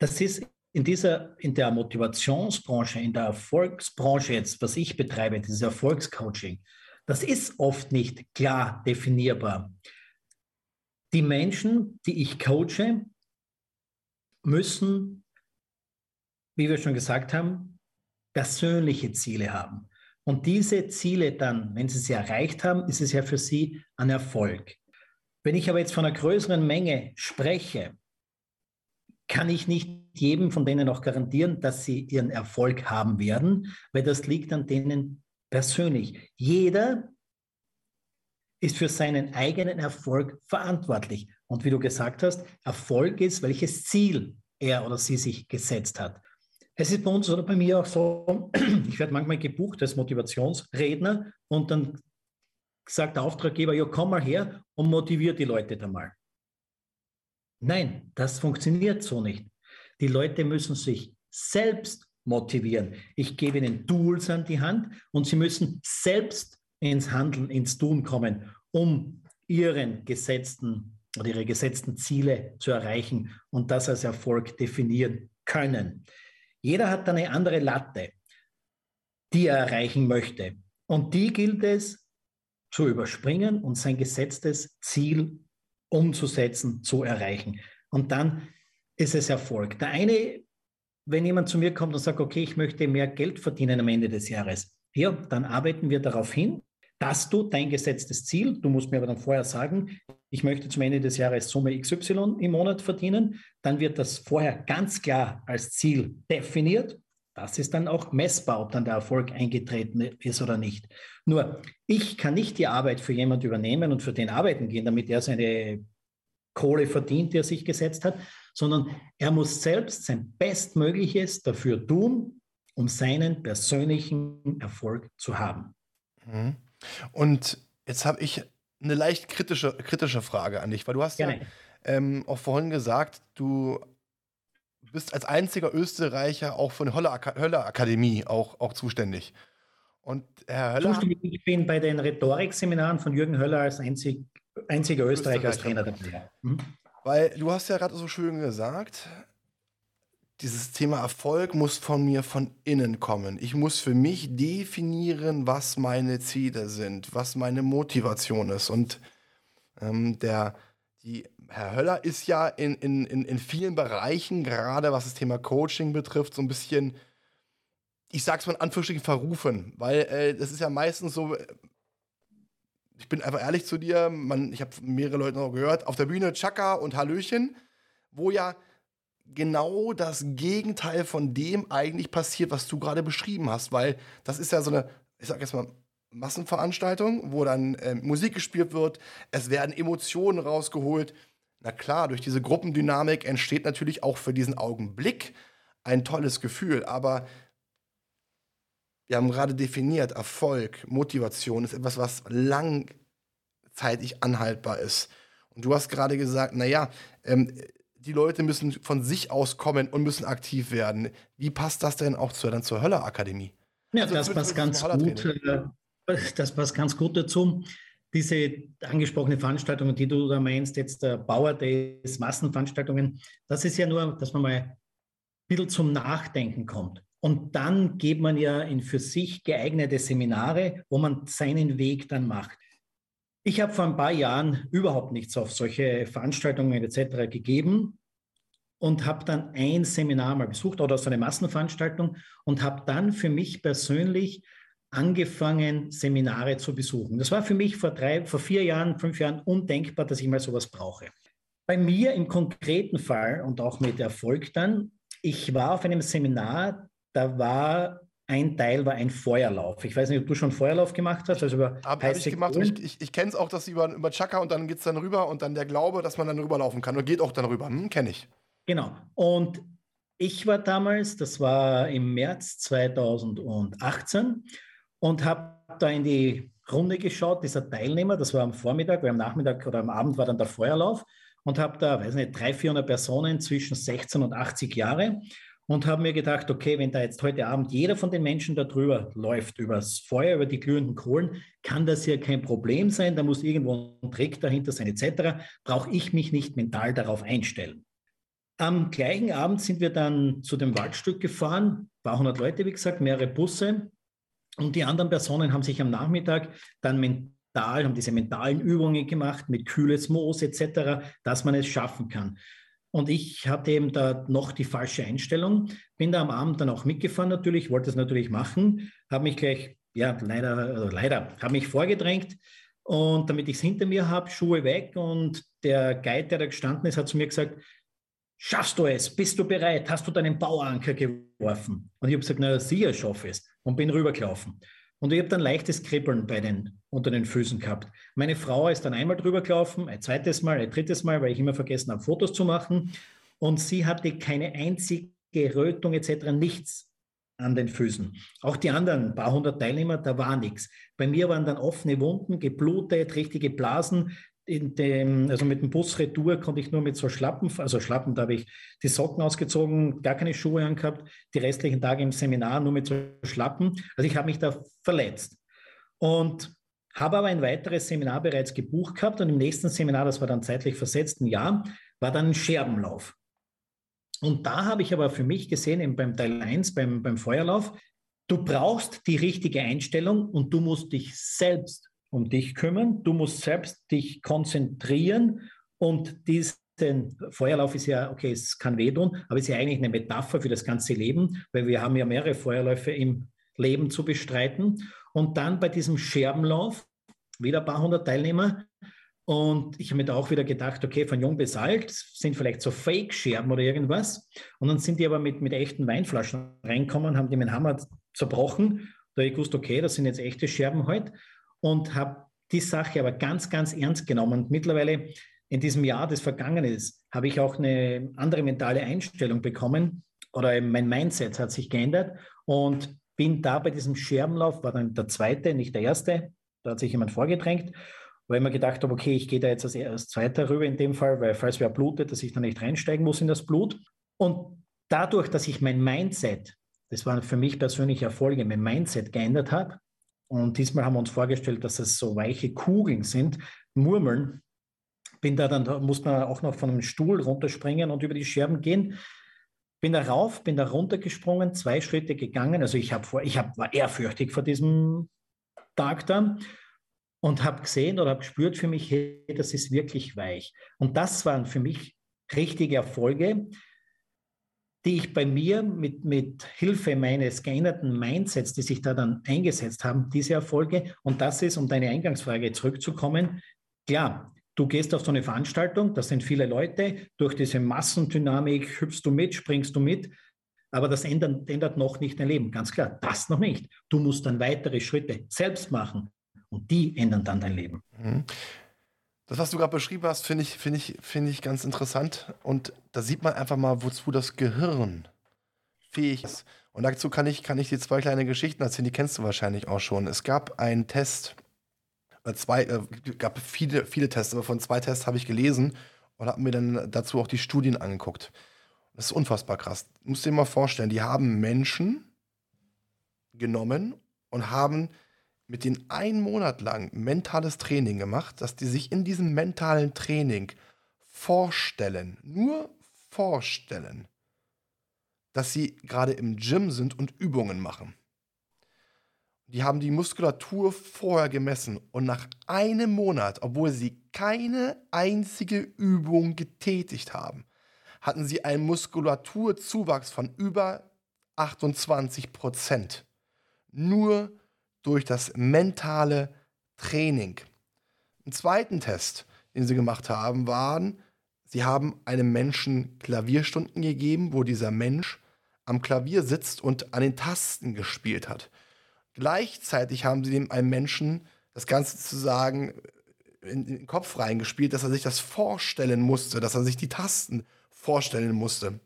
Das ist in dieser, in der Motivationsbranche, in der Erfolgsbranche jetzt, was ich betreibe, dieses Erfolgscoaching, das ist oft nicht klar definierbar. Die Menschen, die ich coache, müssen, wie wir schon gesagt haben, persönliche Ziele haben. Und diese Ziele dann, wenn sie sie erreicht haben, ist es ja für sie ein Erfolg. Wenn ich aber jetzt von einer größeren Menge spreche, kann ich nicht jedem von denen auch garantieren, dass sie ihren Erfolg haben werden, weil das liegt an denen persönlich. Jeder ist für seinen eigenen Erfolg verantwortlich. Und wie du gesagt hast, Erfolg ist, welches Ziel er oder sie sich gesetzt hat. Es ist bei uns oder bei mir auch so, ich werde manchmal gebucht als Motivationsredner und dann sagt der Auftraggeber, ja, komm mal her und motiviert die Leute da mal. Nein, das funktioniert so nicht. Die Leute müssen sich selbst motivieren. Ich gebe ihnen Tools an die Hand und sie müssen selbst ins Handeln, ins Tun kommen, um ihren gesetzten oder ihre gesetzten Ziele zu erreichen und das als Erfolg definieren können. Jeder hat eine andere Latte, die er erreichen möchte. Und die gilt es zu überspringen und sein gesetztes Ziel umzusetzen, zu erreichen. Und dann ist es Erfolg. Der eine, wenn jemand zu mir kommt und sagt, okay, ich möchte mehr Geld verdienen am Ende des Jahres, ja, dann arbeiten wir darauf hin, dass du dein gesetztes Ziel, du musst mir aber dann vorher sagen, ich möchte zum Ende des Jahres Summe XY im Monat verdienen, dann wird das vorher ganz klar als Ziel definiert. Das ist dann auch messbar, ob dann der Erfolg eingetreten ist oder nicht. Nur, ich kann nicht die Arbeit für jemand übernehmen und für den arbeiten gehen, damit er seine Kohle verdient, die er sich gesetzt hat, sondern er muss selbst sein Bestmögliches dafür tun, um seinen persönlichen Erfolg zu haben. Mhm. Und jetzt habe ich eine leicht kritische, kritische Frage an dich, weil du hast ja, ja ähm, auch vorhin gesagt, du bist als einziger Österreicher auch von der Hölle Akademie auch, auch zuständig. Und Herr Höller. Ich bin bei den Rhetorikseminaren von Jürgen Höller als einzig, einziger Österreicher, Österreicher als Trainer dabei. Mhm. Weil du hast ja gerade so schön gesagt, dieses Thema Erfolg muss von mir von innen kommen. Ich muss für mich definieren, was meine Ziele sind, was meine Motivation ist. Und ähm, der, die, Herr Höller ist ja in, in, in, in vielen Bereichen, gerade was das Thema Coaching betrifft, so ein bisschen, ich sag's mal in Anführungsstrichen, verrufen. Weil äh, das ist ja meistens so, äh, ich bin einfach ehrlich zu dir, man, ich habe mehrere Leute noch gehört, auf der Bühne Chaka und Hallöchen, wo ja genau das Gegenteil von dem eigentlich passiert, was du gerade beschrieben hast, weil das ist ja so eine, ich sag jetzt mal, Massenveranstaltung, wo dann äh, Musik gespielt wird, es werden Emotionen rausgeholt. Na klar, durch diese Gruppendynamik entsteht natürlich auch für diesen Augenblick ein tolles Gefühl, aber wir haben gerade definiert, Erfolg, Motivation ist etwas, was langzeitig anhaltbar ist. Und du hast gerade gesagt, naja, ähm, die Leute müssen von sich aus kommen und müssen aktiv werden. Wie passt das denn auch zur, dann zur Hölle-Akademie? Ja, also, das passt ganz gut. Äh, das passt ganz gut dazu. Diese angesprochene Veranstaltungen, die du da meinst, jetzt der Bauer Days, Massenveranstaltungen, das ist ja nur, dass man mal ein bisschen zum Nachdenken kommt. Und dann geht man ja in für sich geeignete Seminare, wo man seinen Weg dann macht. Ich habe vor ein paar Jahren überhaupt nichts auf solche Veranstaltungen etc. gegeben und habe dann ein Seminar mal besucht oder so eine Massenveranstaltung und habe dann für mich persönlich angefangen, Seminare zu besuchen. Das war für mich vor drei, vor vier Jahren, fünf Jahren undenkbar, dass ich mal sowas brauche. Bei mir im konkreten Fall und auch mit Erfolg dann, ich war auf einem Seminar, da war ein Teil war ein Feuerlauf. Ich weiß nicht, ob du schon Feuerlauf gemacht hast. Also über Habe hab ich gemacht. Ich, ich, ich kenne es auch, dass über, über Chaka und dann geht es dann rüber und dann der Glaube, dass man dann rüberlaufen kann. Und geht auch dann rüber. Hm, kenne ich. Genau. Und ich war damals, das war im März 2018, und habe da in die Runde geschaut, dieser Teilnehmer, das war am Vormittag, weil am Nachmittag oder am Abend war dann der Feuerlauf und habe da, weiß nicht, 300, 400 Personen zwischen 16 und 80 Jahre und habe mir gedacht, okay, wenn da jetzt heute Abend jeder von den Menschen da drüber läuft, übers Feuer, über die glühenden Kohlen, kann das ja kein Problem sein, da muss irgendwo ein Trick dahinter sein, etc., brauche ich mich nicht mental darauf einstellen. Am gleichen Abend sind wir dann zu dem Waldstück gefahren, ein paar hundert Leute, wie gesagt, mehrere Busse. Und die anderen Personen haben sich am Nachmittag dann mental, haben diese mentalen Übungen gemacht mit kühles Moos etc., dass man es schaffen kann. Und ich hatte eben da noch die falsche Einstellung, bin da am Abend dann auch mitgefahren natürlich, wollte es natürlich machen, habe mich gleich, ja, leider, also leider, habe mich vorgedrängt und damit ich es hinter mir habe, Schuhe weg und der Guide, der da gestanden ist, hat zu mir gesagt, schaffst du es? Bist du bereit? Hast du deinen Bauanker geworfen? Und ich habe gesagt, na sicher schaffe es und bin rübergelaufen. Und ich habe dann leichtes Kribbeln bei den, unter den Füßen gehabt. Meine Frau ist dann einmal drüber gelaufen, ein zweites Mal, ein drittes Mal, weil ich immer vergessen habe, Fotos zu machen. Und sie hatte keine einzige Rötung etc., nichts an den Füßen. Auch die anderen paar hundert Teilnehmer, da war nichts. Bei mir waren dann offene Wunden, geblutet, richtige Blasen in dem, also mit dem Bus Retour konnte ich nur mit so Schlappen, also Schlappen, da habe ich die Socken ausgezogen, gar keine Schuhe angehabt, die restlichen Tage im Seminar nur mit so Schlappen. Also ich habe mich da verletzt. Und habe aber ein weiteres Seminar bereits gebucht gehabt und im nächsten Seminar, das war dann zeitlich versetzt, ein Jahr, war dann ein Scherbenlauf. Und da habe ich aber für mich gesehen, eben beim Teil 1, beim, beim Feuerlauf, du brauchst die richtige Einstellung und du musst dich selbst um dich kümmern. Du musst selbst dich konzentrieren und diesen Feuerlauf ist ja, okay, es kann wehtun, aber es ist ja eigentlich eine Metapher für das ganze Leben, weil wir haben ja mehrere Feuerläufe im Leben zu bestreiten. Und dann bei diesem Scherbenlauf, wieder ein paar hundert Teilnehmer, und ich habe mir da auch wieder gedacht, okay, von jung bis alt sind vielleicht so Fake-Scherben oder irgendwas. Und dann sind die aber mit, mit echten Weinflaschen reinkommen, haben die dem Hammer zerbrochen. Da habe ich gewusst, okay, das sind jetzt echte Scherben heute. Halt und habe die Sache aber ganz, ganz ernst genommen. Und mittlerweile in diesem Jahr, das vergangen ist, habe ich auch eine andere mentale Einstellung bekommen oder mein Mindset hat sich geändert und bin da bei diesem Scherbenlauf, war dann der zweite, nicht der erste, da hat sich jemand vorgedrängt, weil ich mir gedacht habe, okay, ich gehe da jetzt als, als Zweiter rüber in dem Fall, weil falls wer blutet, dass ich da nicht reinsteigen muss in das Blut. Und dadurch, dass ich mein Mindset, das waren für mich persönliche Erfolge, mein Mindset geändert habe, und diesmal haben wir uns vorgestellt, dass es so weiche Kugeln sind, Murmeln. Bin da dann, da muss man auch noch von einem Stuhl runterspringen und über die Scherben gehen. Bin da rauf, bin da runtergesprungen, zwei Schritte gegangen. Also ich vor, ich hab, war ehrfürchtig vor diesem Tag da und habe gesehen oder habe gespürt für mich, hey, das ist wirklich weich. Und das waren für mich richtige Erfolge, die ich bei mir mit, mit Hilfe meines geänderten Mindsets, die sich da dann eingesetzt haben, diese Erfolge. Und das ist, um deine Eingangsfrage zurückzukommen, klar, du gehst auf so eine Veranstaltung, das sind viele Leute, durch diese Massendynamik hüpfst du mit, springst du mit, aber das ändert, ändert noch nicht dein Leben, ganz klar, das noch nicht. Du musst dann weitere Schritte selbst machen und die ändern dann dein Leben. Mhm. Das, was du gerade beschrieben hast, finde ich, find ich, find ich ganz interessant. Und da sieht man einfach mal, wozu das Gehirn fähig ist. Und dazu kann ich, kann ich dir zwei kleine Geschichten erzählen, die kennst du wahrscheinlich auch schon. Es gab einen Test, äh, zwei, äh, gab viele, viele Tests, aber von zwei Tests habe ich gelesen und habe mir dann dazu auch die Studien angeguckt. Das ist unfassbar krass. Du musst dir mal vorstellen, die haben Menschen genommen und haben mit denen einen Monat lang mentales Training gemacht, dass die sich in diesem mentalen Training vorstellen, nur vorstellen, dass sie gerade im Gym sind und Übungen machen. Die haben die Muskulatur vorher gemessen und nach einem Monat, obwohl sie keine einzige Übung getätigt haben, hatten sie einen Muskulaturzuwachs von über 28 Prozent. Nur durch das mentale Training. Einen zweiten Test, den sie gemacht haben, waren, sie haben einem Menschen Klavierstunden gegeben, wo dieser Mensch am Klavier sitzt und an den Tasten gespielt hat. Gleichzeitig haben sie dem einem Menschen das Ganze zu sagen in, in den Kopf reingespielt, dass er sich das vorstellen musste, dass er sich die Tasten vorstellen musste.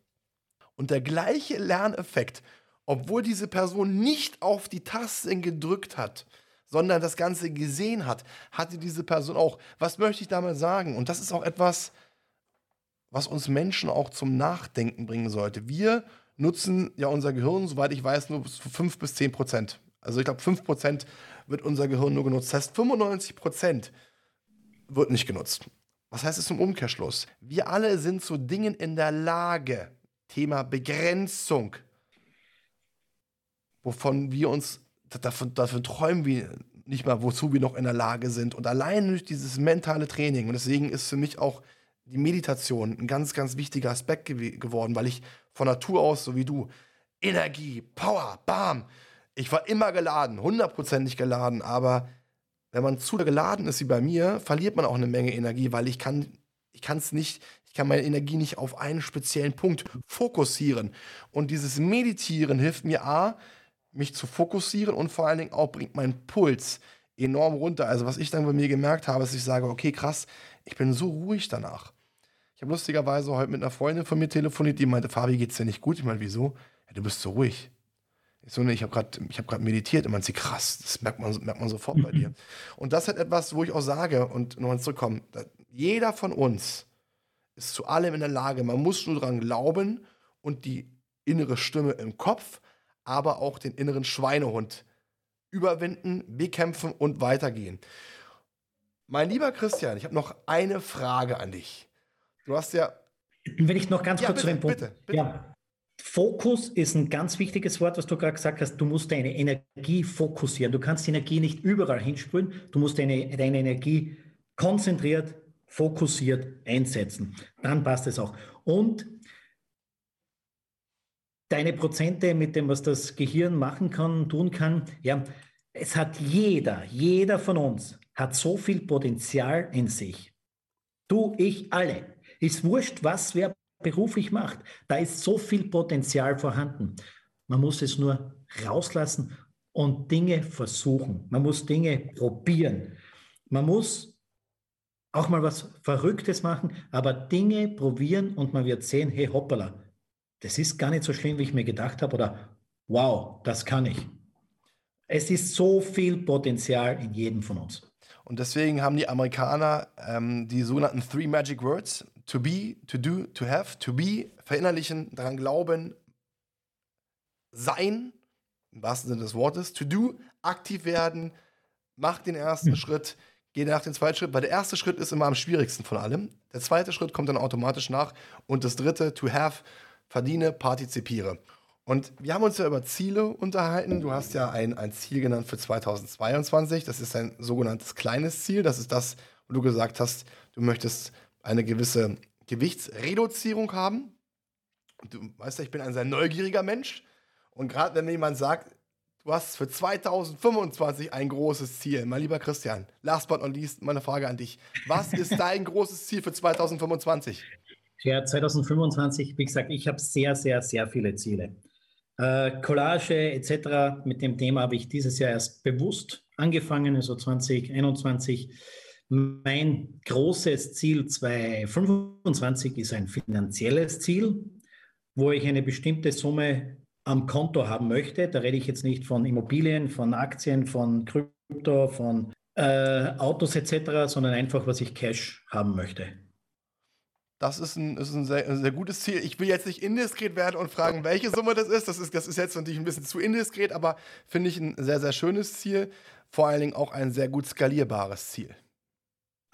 Und der gleiche Lerneffekt obwohl diese Person nicht auf die Tasten gedrückt hat, sondern das Ganze gesehen hat, hatte diese Person auch. Was möchte ich damit sagen? Und das ist auch etwas, was uns Menschen auch zum Nachdenken bringen sollte. Wir nutzen ja unser Gehirn, soweit ich weiß, nur zu 5 bis 10 Prozent. Also ich glaube, 5 Prozent wird unser Gehirn nur genutzt. Das heißt, 95 Prozent wird nicht genutzt. Was heißt es im Umkehrschluss? Wir alle sind zu Dingen in der Lage. Thema Begrenzung wovon wir uns, davon, davon träumen wir nicht mal, wozu wir noch in der Lage sind. Und allein durch dieses mentale Training, und deswegen ist für mich auch die Meditation ein ganz, ganz wichtiger Aspekt gew geworden, weil ich von Natur aus, so wie du, Energie, Power, Bam. Ich war immer geladen, hundertprozentig geladen, aber wenn man zu geladen ist wie bei mir, verliert man auch eine Menge Energie, weil ich kann ich kann es nicht, ich kann meine Energie nicht auf einen speziellen Punkt fokussieren. Und dieses Meditieren hilft mir A, mich zu fokussieren und vor allen Dingen auch bringt meinen Puls enorm runter. Also was ich dann bei mir gemerkt habe, ist, ich sage, okay, krass, ich bin so ruhig danach. Ich habe lustigerweise heute mit einer Freundin von mir telefoniert, die meinte, Fabi, geht's dir nicht gut? Ich meine, wieso? Ja, du bist so ruhig. Ich so, nee, ich habe gerade hab meditiert und man sieht, krass, das merkt man, merkt man sofort bei dir. Und das ist halt etwas, wo ich auch sage, und nochmal zurückkommen, jeder von uns ist zu allem in der Lage. Man muss nur daran glauben und die innere Stimme im Kopf, aber auch den inneren Schweinehund überwinden, bekämpfen und weitergehen. Mein lieber Christian, ich habe noch eine Frage an dich. Du hast ja. Wenn ich noch ganz ja, kurz bitte, zu dem Punkt. Bitte, bitte. Ja. Fokus ist ein ganz wichtiges Wort, was du gerade gesagt hast. Du musst deine Energie fokussieren. Du kannst die Energie nicht überall hinsprühen. Du musst deine, deine Energie konzentriert, fokussiert einsetzen. Dann passt es auch. Und deine Prozente mit dem, was das Gehirn machen kann, tun kann, ja, es hat jeder, jeder von uns hat so viel Potenzial in sich. Du, ich, alle. Ist wurscht, was wer beruflich macht. Da ist so viel Potenzial vorhanden. Man muss es nur rauslassen und Dinge versuchen. Man muss Dinge probieren. Man muss auch mal was Verrücktes machen, aber Dinge probieren und man wird sehen, hey hoppala, das ist gar nicht so schlimm, wie ich mir gedacht habe oder wow, das kann ich. Es ist so viel Potenzial in jedem von uns. Und deswegen haben die Amerikaner ähm, die sogenannten Three Magic Words: To be, to do, to have. To be, verinnerlichen, daran glauben, sein, im wahrsten Sinne des Wortes. To do, aktiv werden, mach den ersten hm. Schritt, geh nach dem zweiten Schritt. Weil der erste Schritt ist immer am schwierigsten von allem. Der zweite Schritt kommt dann automatisch nach. Und das dritte, to have, verdiene, partizipiere. Und wir haben uns ja über Ziele unterhalten. Du hast ja ein, ein Ziel genannt für 2022. Das ist ein sogenanntes kleines Ziel. Das ist das, wo du gesagt hast, du möchtest eine gewisse Gewichtsreduzierung haben. Du weißt ja, ich bin ein sehr neugieriger Mensch. Und gerade wenn mir jemand sagt, du hast für 2025 ein großes Ziel, mein lieber Christian, last but not least, meine Frage an dich. Was ist dein großes Ziel für 2025? Ja, 2025, wie gesagt, ich habe sehr, sehr, sehr viele Ziele. Äh, Collage etc. Mit dem Thema habe ich dieses Jahr erst bewusst angefangen, also 2021. Mein großes Ziel 2025 ist ein finanzielles Ziel, wo ich eine bestimmte Summe am Konto haben möchte. Da rede ich jetzt nicht von Immobilien, von Aktien, von Krypto, von äh, Autos etc., sondern einfach, was ich Cash haben möchte. Das ist ein, ist ein, sehr, sehr, gutes Ziel. Ich will jetzt nicht indiskret werden und fragen, welche Summe das ist. Das ist, das ist jetzt natürlich ein bisschen zu indiskret, aber finde ich ein sehr, sehr schönes Ziel. Vor allen Dingen auch ein sehr gut skalierbares Ziel.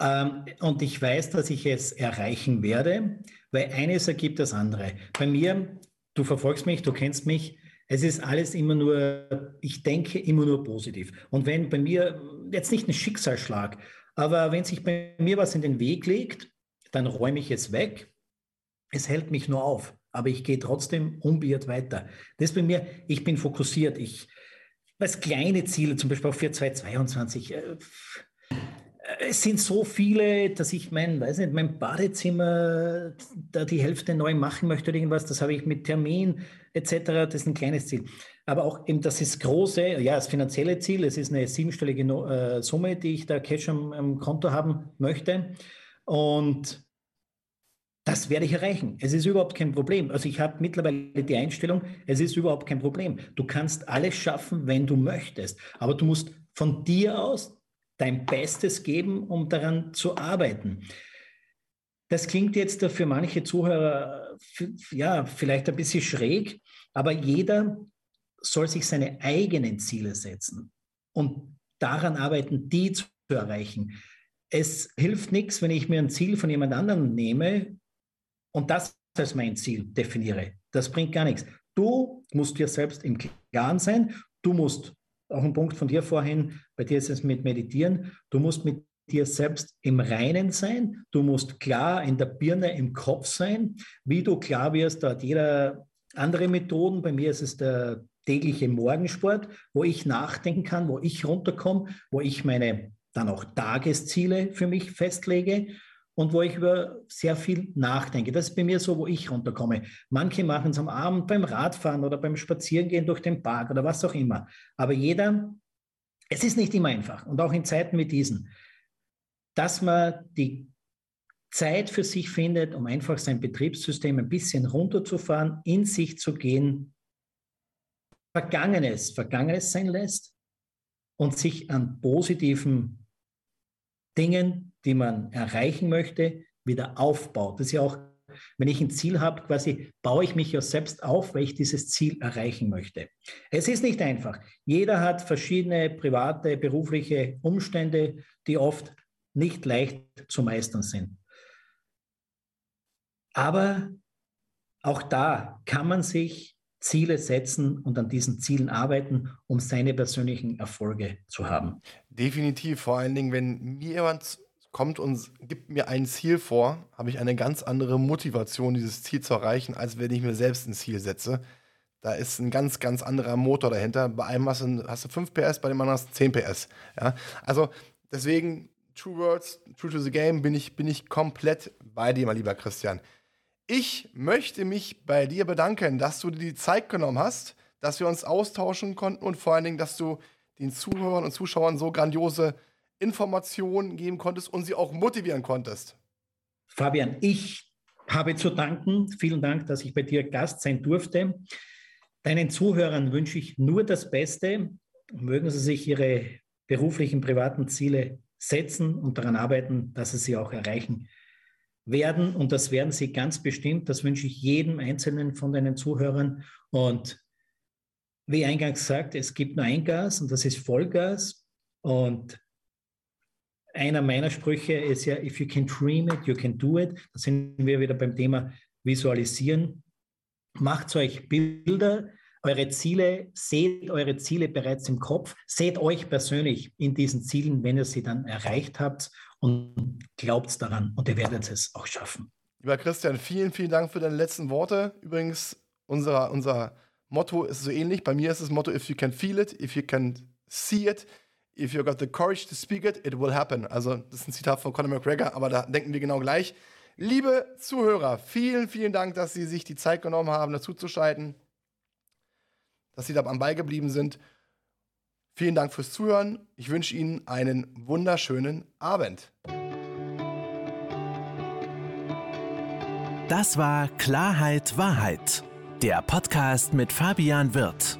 Ähm, und ich weiß, dass ich es erreichen werde, weil eines ergibt das andere. Bei mir, du verfolgst mich, du kennst mich, es ist alles immer nur, ich denke immer nur positiv. Und wenn bei mir, jetzt nicht ein Schicksalsschlag, aber wenn sich bei mir was in den Weg legt, dann räume ich es weg. Es hält mich nur auf, aber ich gehe trotzdem unbeirrt weiter. Das bei mir, ich bin fokussiert. Ich weiß kleine Ziele, zum Beispiel auch für 2022. Äh, es sind so viele, dass ich mein, weiß nicht, mein Badezimmer da die Hälfte neu machen möchte oder irgendwas. Das habe ich mit Termin etc. Das ist ein kleines Ziel. Aber auch eben das ist große, ja, das finanzielle Ziel. Es ist eine siebenstellige äh, Summe, die ich da Cash am, am Konto haben möchte. Und das werde ich erreichen. Es ist überhaupt kein Problem. Also ich habe mittlerweile die Einstellung, es ist überhaupt kein Problem. Du kannst alles schaffen, wenn du möchtest. Aber du musst von dir aus dein Bestes geben, um daran zu arbeiten. Das klingt jetzt für manche Zuhörer ja, vielleicht ein bisschen schräg, aber jeder soll sich seine eigenen Ziele setzen und daran arbeiten, die zu erreichen. Es hilft nichts, wenn ich mir ein Ziel von jemand anderem nehme und das als mein Ziel definiere. Das bringt gar nichts. Du musst dir selbst im Klaren sein. Du musst auch ein Punkt von dir vorhin, bei dir ist es mit Meditieren, du musst mit dir selbst im Reinen sein, du musst klar in der Birne im Kopf sein, wie du klar wirst, da hat jeder andere Methoden, bei mir ist es der tägliche Morgensport, wo ich nachdenken kann, wo ich runterkomme, wo ich meine dann auch Tagesziele für mich festlege und wo ich über sehr viel nachdenke. Das ist bei mir so, wo ich runterkomme. Manche machen es am Abend beim Radfahren oder beim Spazierengehen durch den Park oder was auch immer. Aber jeder, es ist nicht immer einfach und auch in Zeiten wie diesen, dass man die Zeit für sich findet, um einfach sein Betriebssystem ein bisschen runterzufahren, in sich zu gehen, Vergangenes Vergangenes sein lässt und sich an positiven Dingen, die man erreichen möchte, wieder aufbaut. Das ist ja auch, wenn ich ein Ziel habe, quasi baue ich mich ja selbst auf, weil ich dieses Ziel erreichen möchte. Es ist nicht einfach. Jeder hat verschiedene private, berufliche Umstände, die oft nicht leicht zu meistern sind. Aber auch da kann man sich Ziele setzen und an diesen Zielen arbeiten, um seine persönlichen Erfolge zu haben. Definitiv, vor allen Dingen, wenn mir jemand kommt und gibt mir ein Ziel vor, habe ich eine ganz andere Motivation, dieses Ziel zu erreichen, als wenn ich mir selbst ein Ziel setze. Da ist ein ganz, ganz anderer Motor dahinter. Bei einem hast du, hast du 5 PS, bei dem anderen hast du 10 PS. Ja? Also deswegen, True Words, True to the Game, bin ich, bin ich komplett bei dir, mein lieber Christian. Ich möchte mich bei dir bedanken, dass du dir die Zeit genommen hast, dass wir uns austauschen konnten und vor allen Dingen, dass du den Zuhörern und Zuschauern so grandiose Informationen geben konntest und sie auch motivieren konntest. Fabian, ich habe zu danken. Vielen Dank, dass ich bei dir Gast sein durfte. Deinen Zuhörern wünsche ich nur das Beste. Mögen sie sich ihre beruflichen, privaten Ziele setzen und daran arbeiten, dass sie sie auch erreichen werden und das werden sie ganz bestimmt. Das wünsche ich jedem Einzelnen von deinen Zuhörern. Und wie eingangs gesagt, es gibt nur ein Gas und das ist Vollgas. Und einer meiner Sprüche ist ja, if you can dream it, you can do it. Da sind wir wieder beim Thema Visualisieren. Macht euch Bilder, eure Ziele, seht eure Ziele bereits im Kopf, seht euch persönlich in diesen Zielen, wenn ihr sie dann erreicht habt und glaubt daran und ihr werdet es auch schaffen. Lieber Christian, vielen, vielen Dank für deine letzten Worte. Übrigens, unser, unser Motto ist so ähnlich. Bei mir ist das Motto, if you can feel it, if you can see it, if you got the courage to speak it, it will happen. Also, das ist ein Zitat von Conor McGregor, aber da denken wir genau gleich. Liebe Zuhörer, vielen, vielen Dank, dass Sie sich die Zeit genommen haben, dazu zu schalten, dass Sie da am Ball geblieben sind. Vielen Dank fürs Zuhören. Ich wünsche Ihnen einen wunderschönen Abend. Das war Klarheit Wahrheit, der Podcast mit Fabian Wirth.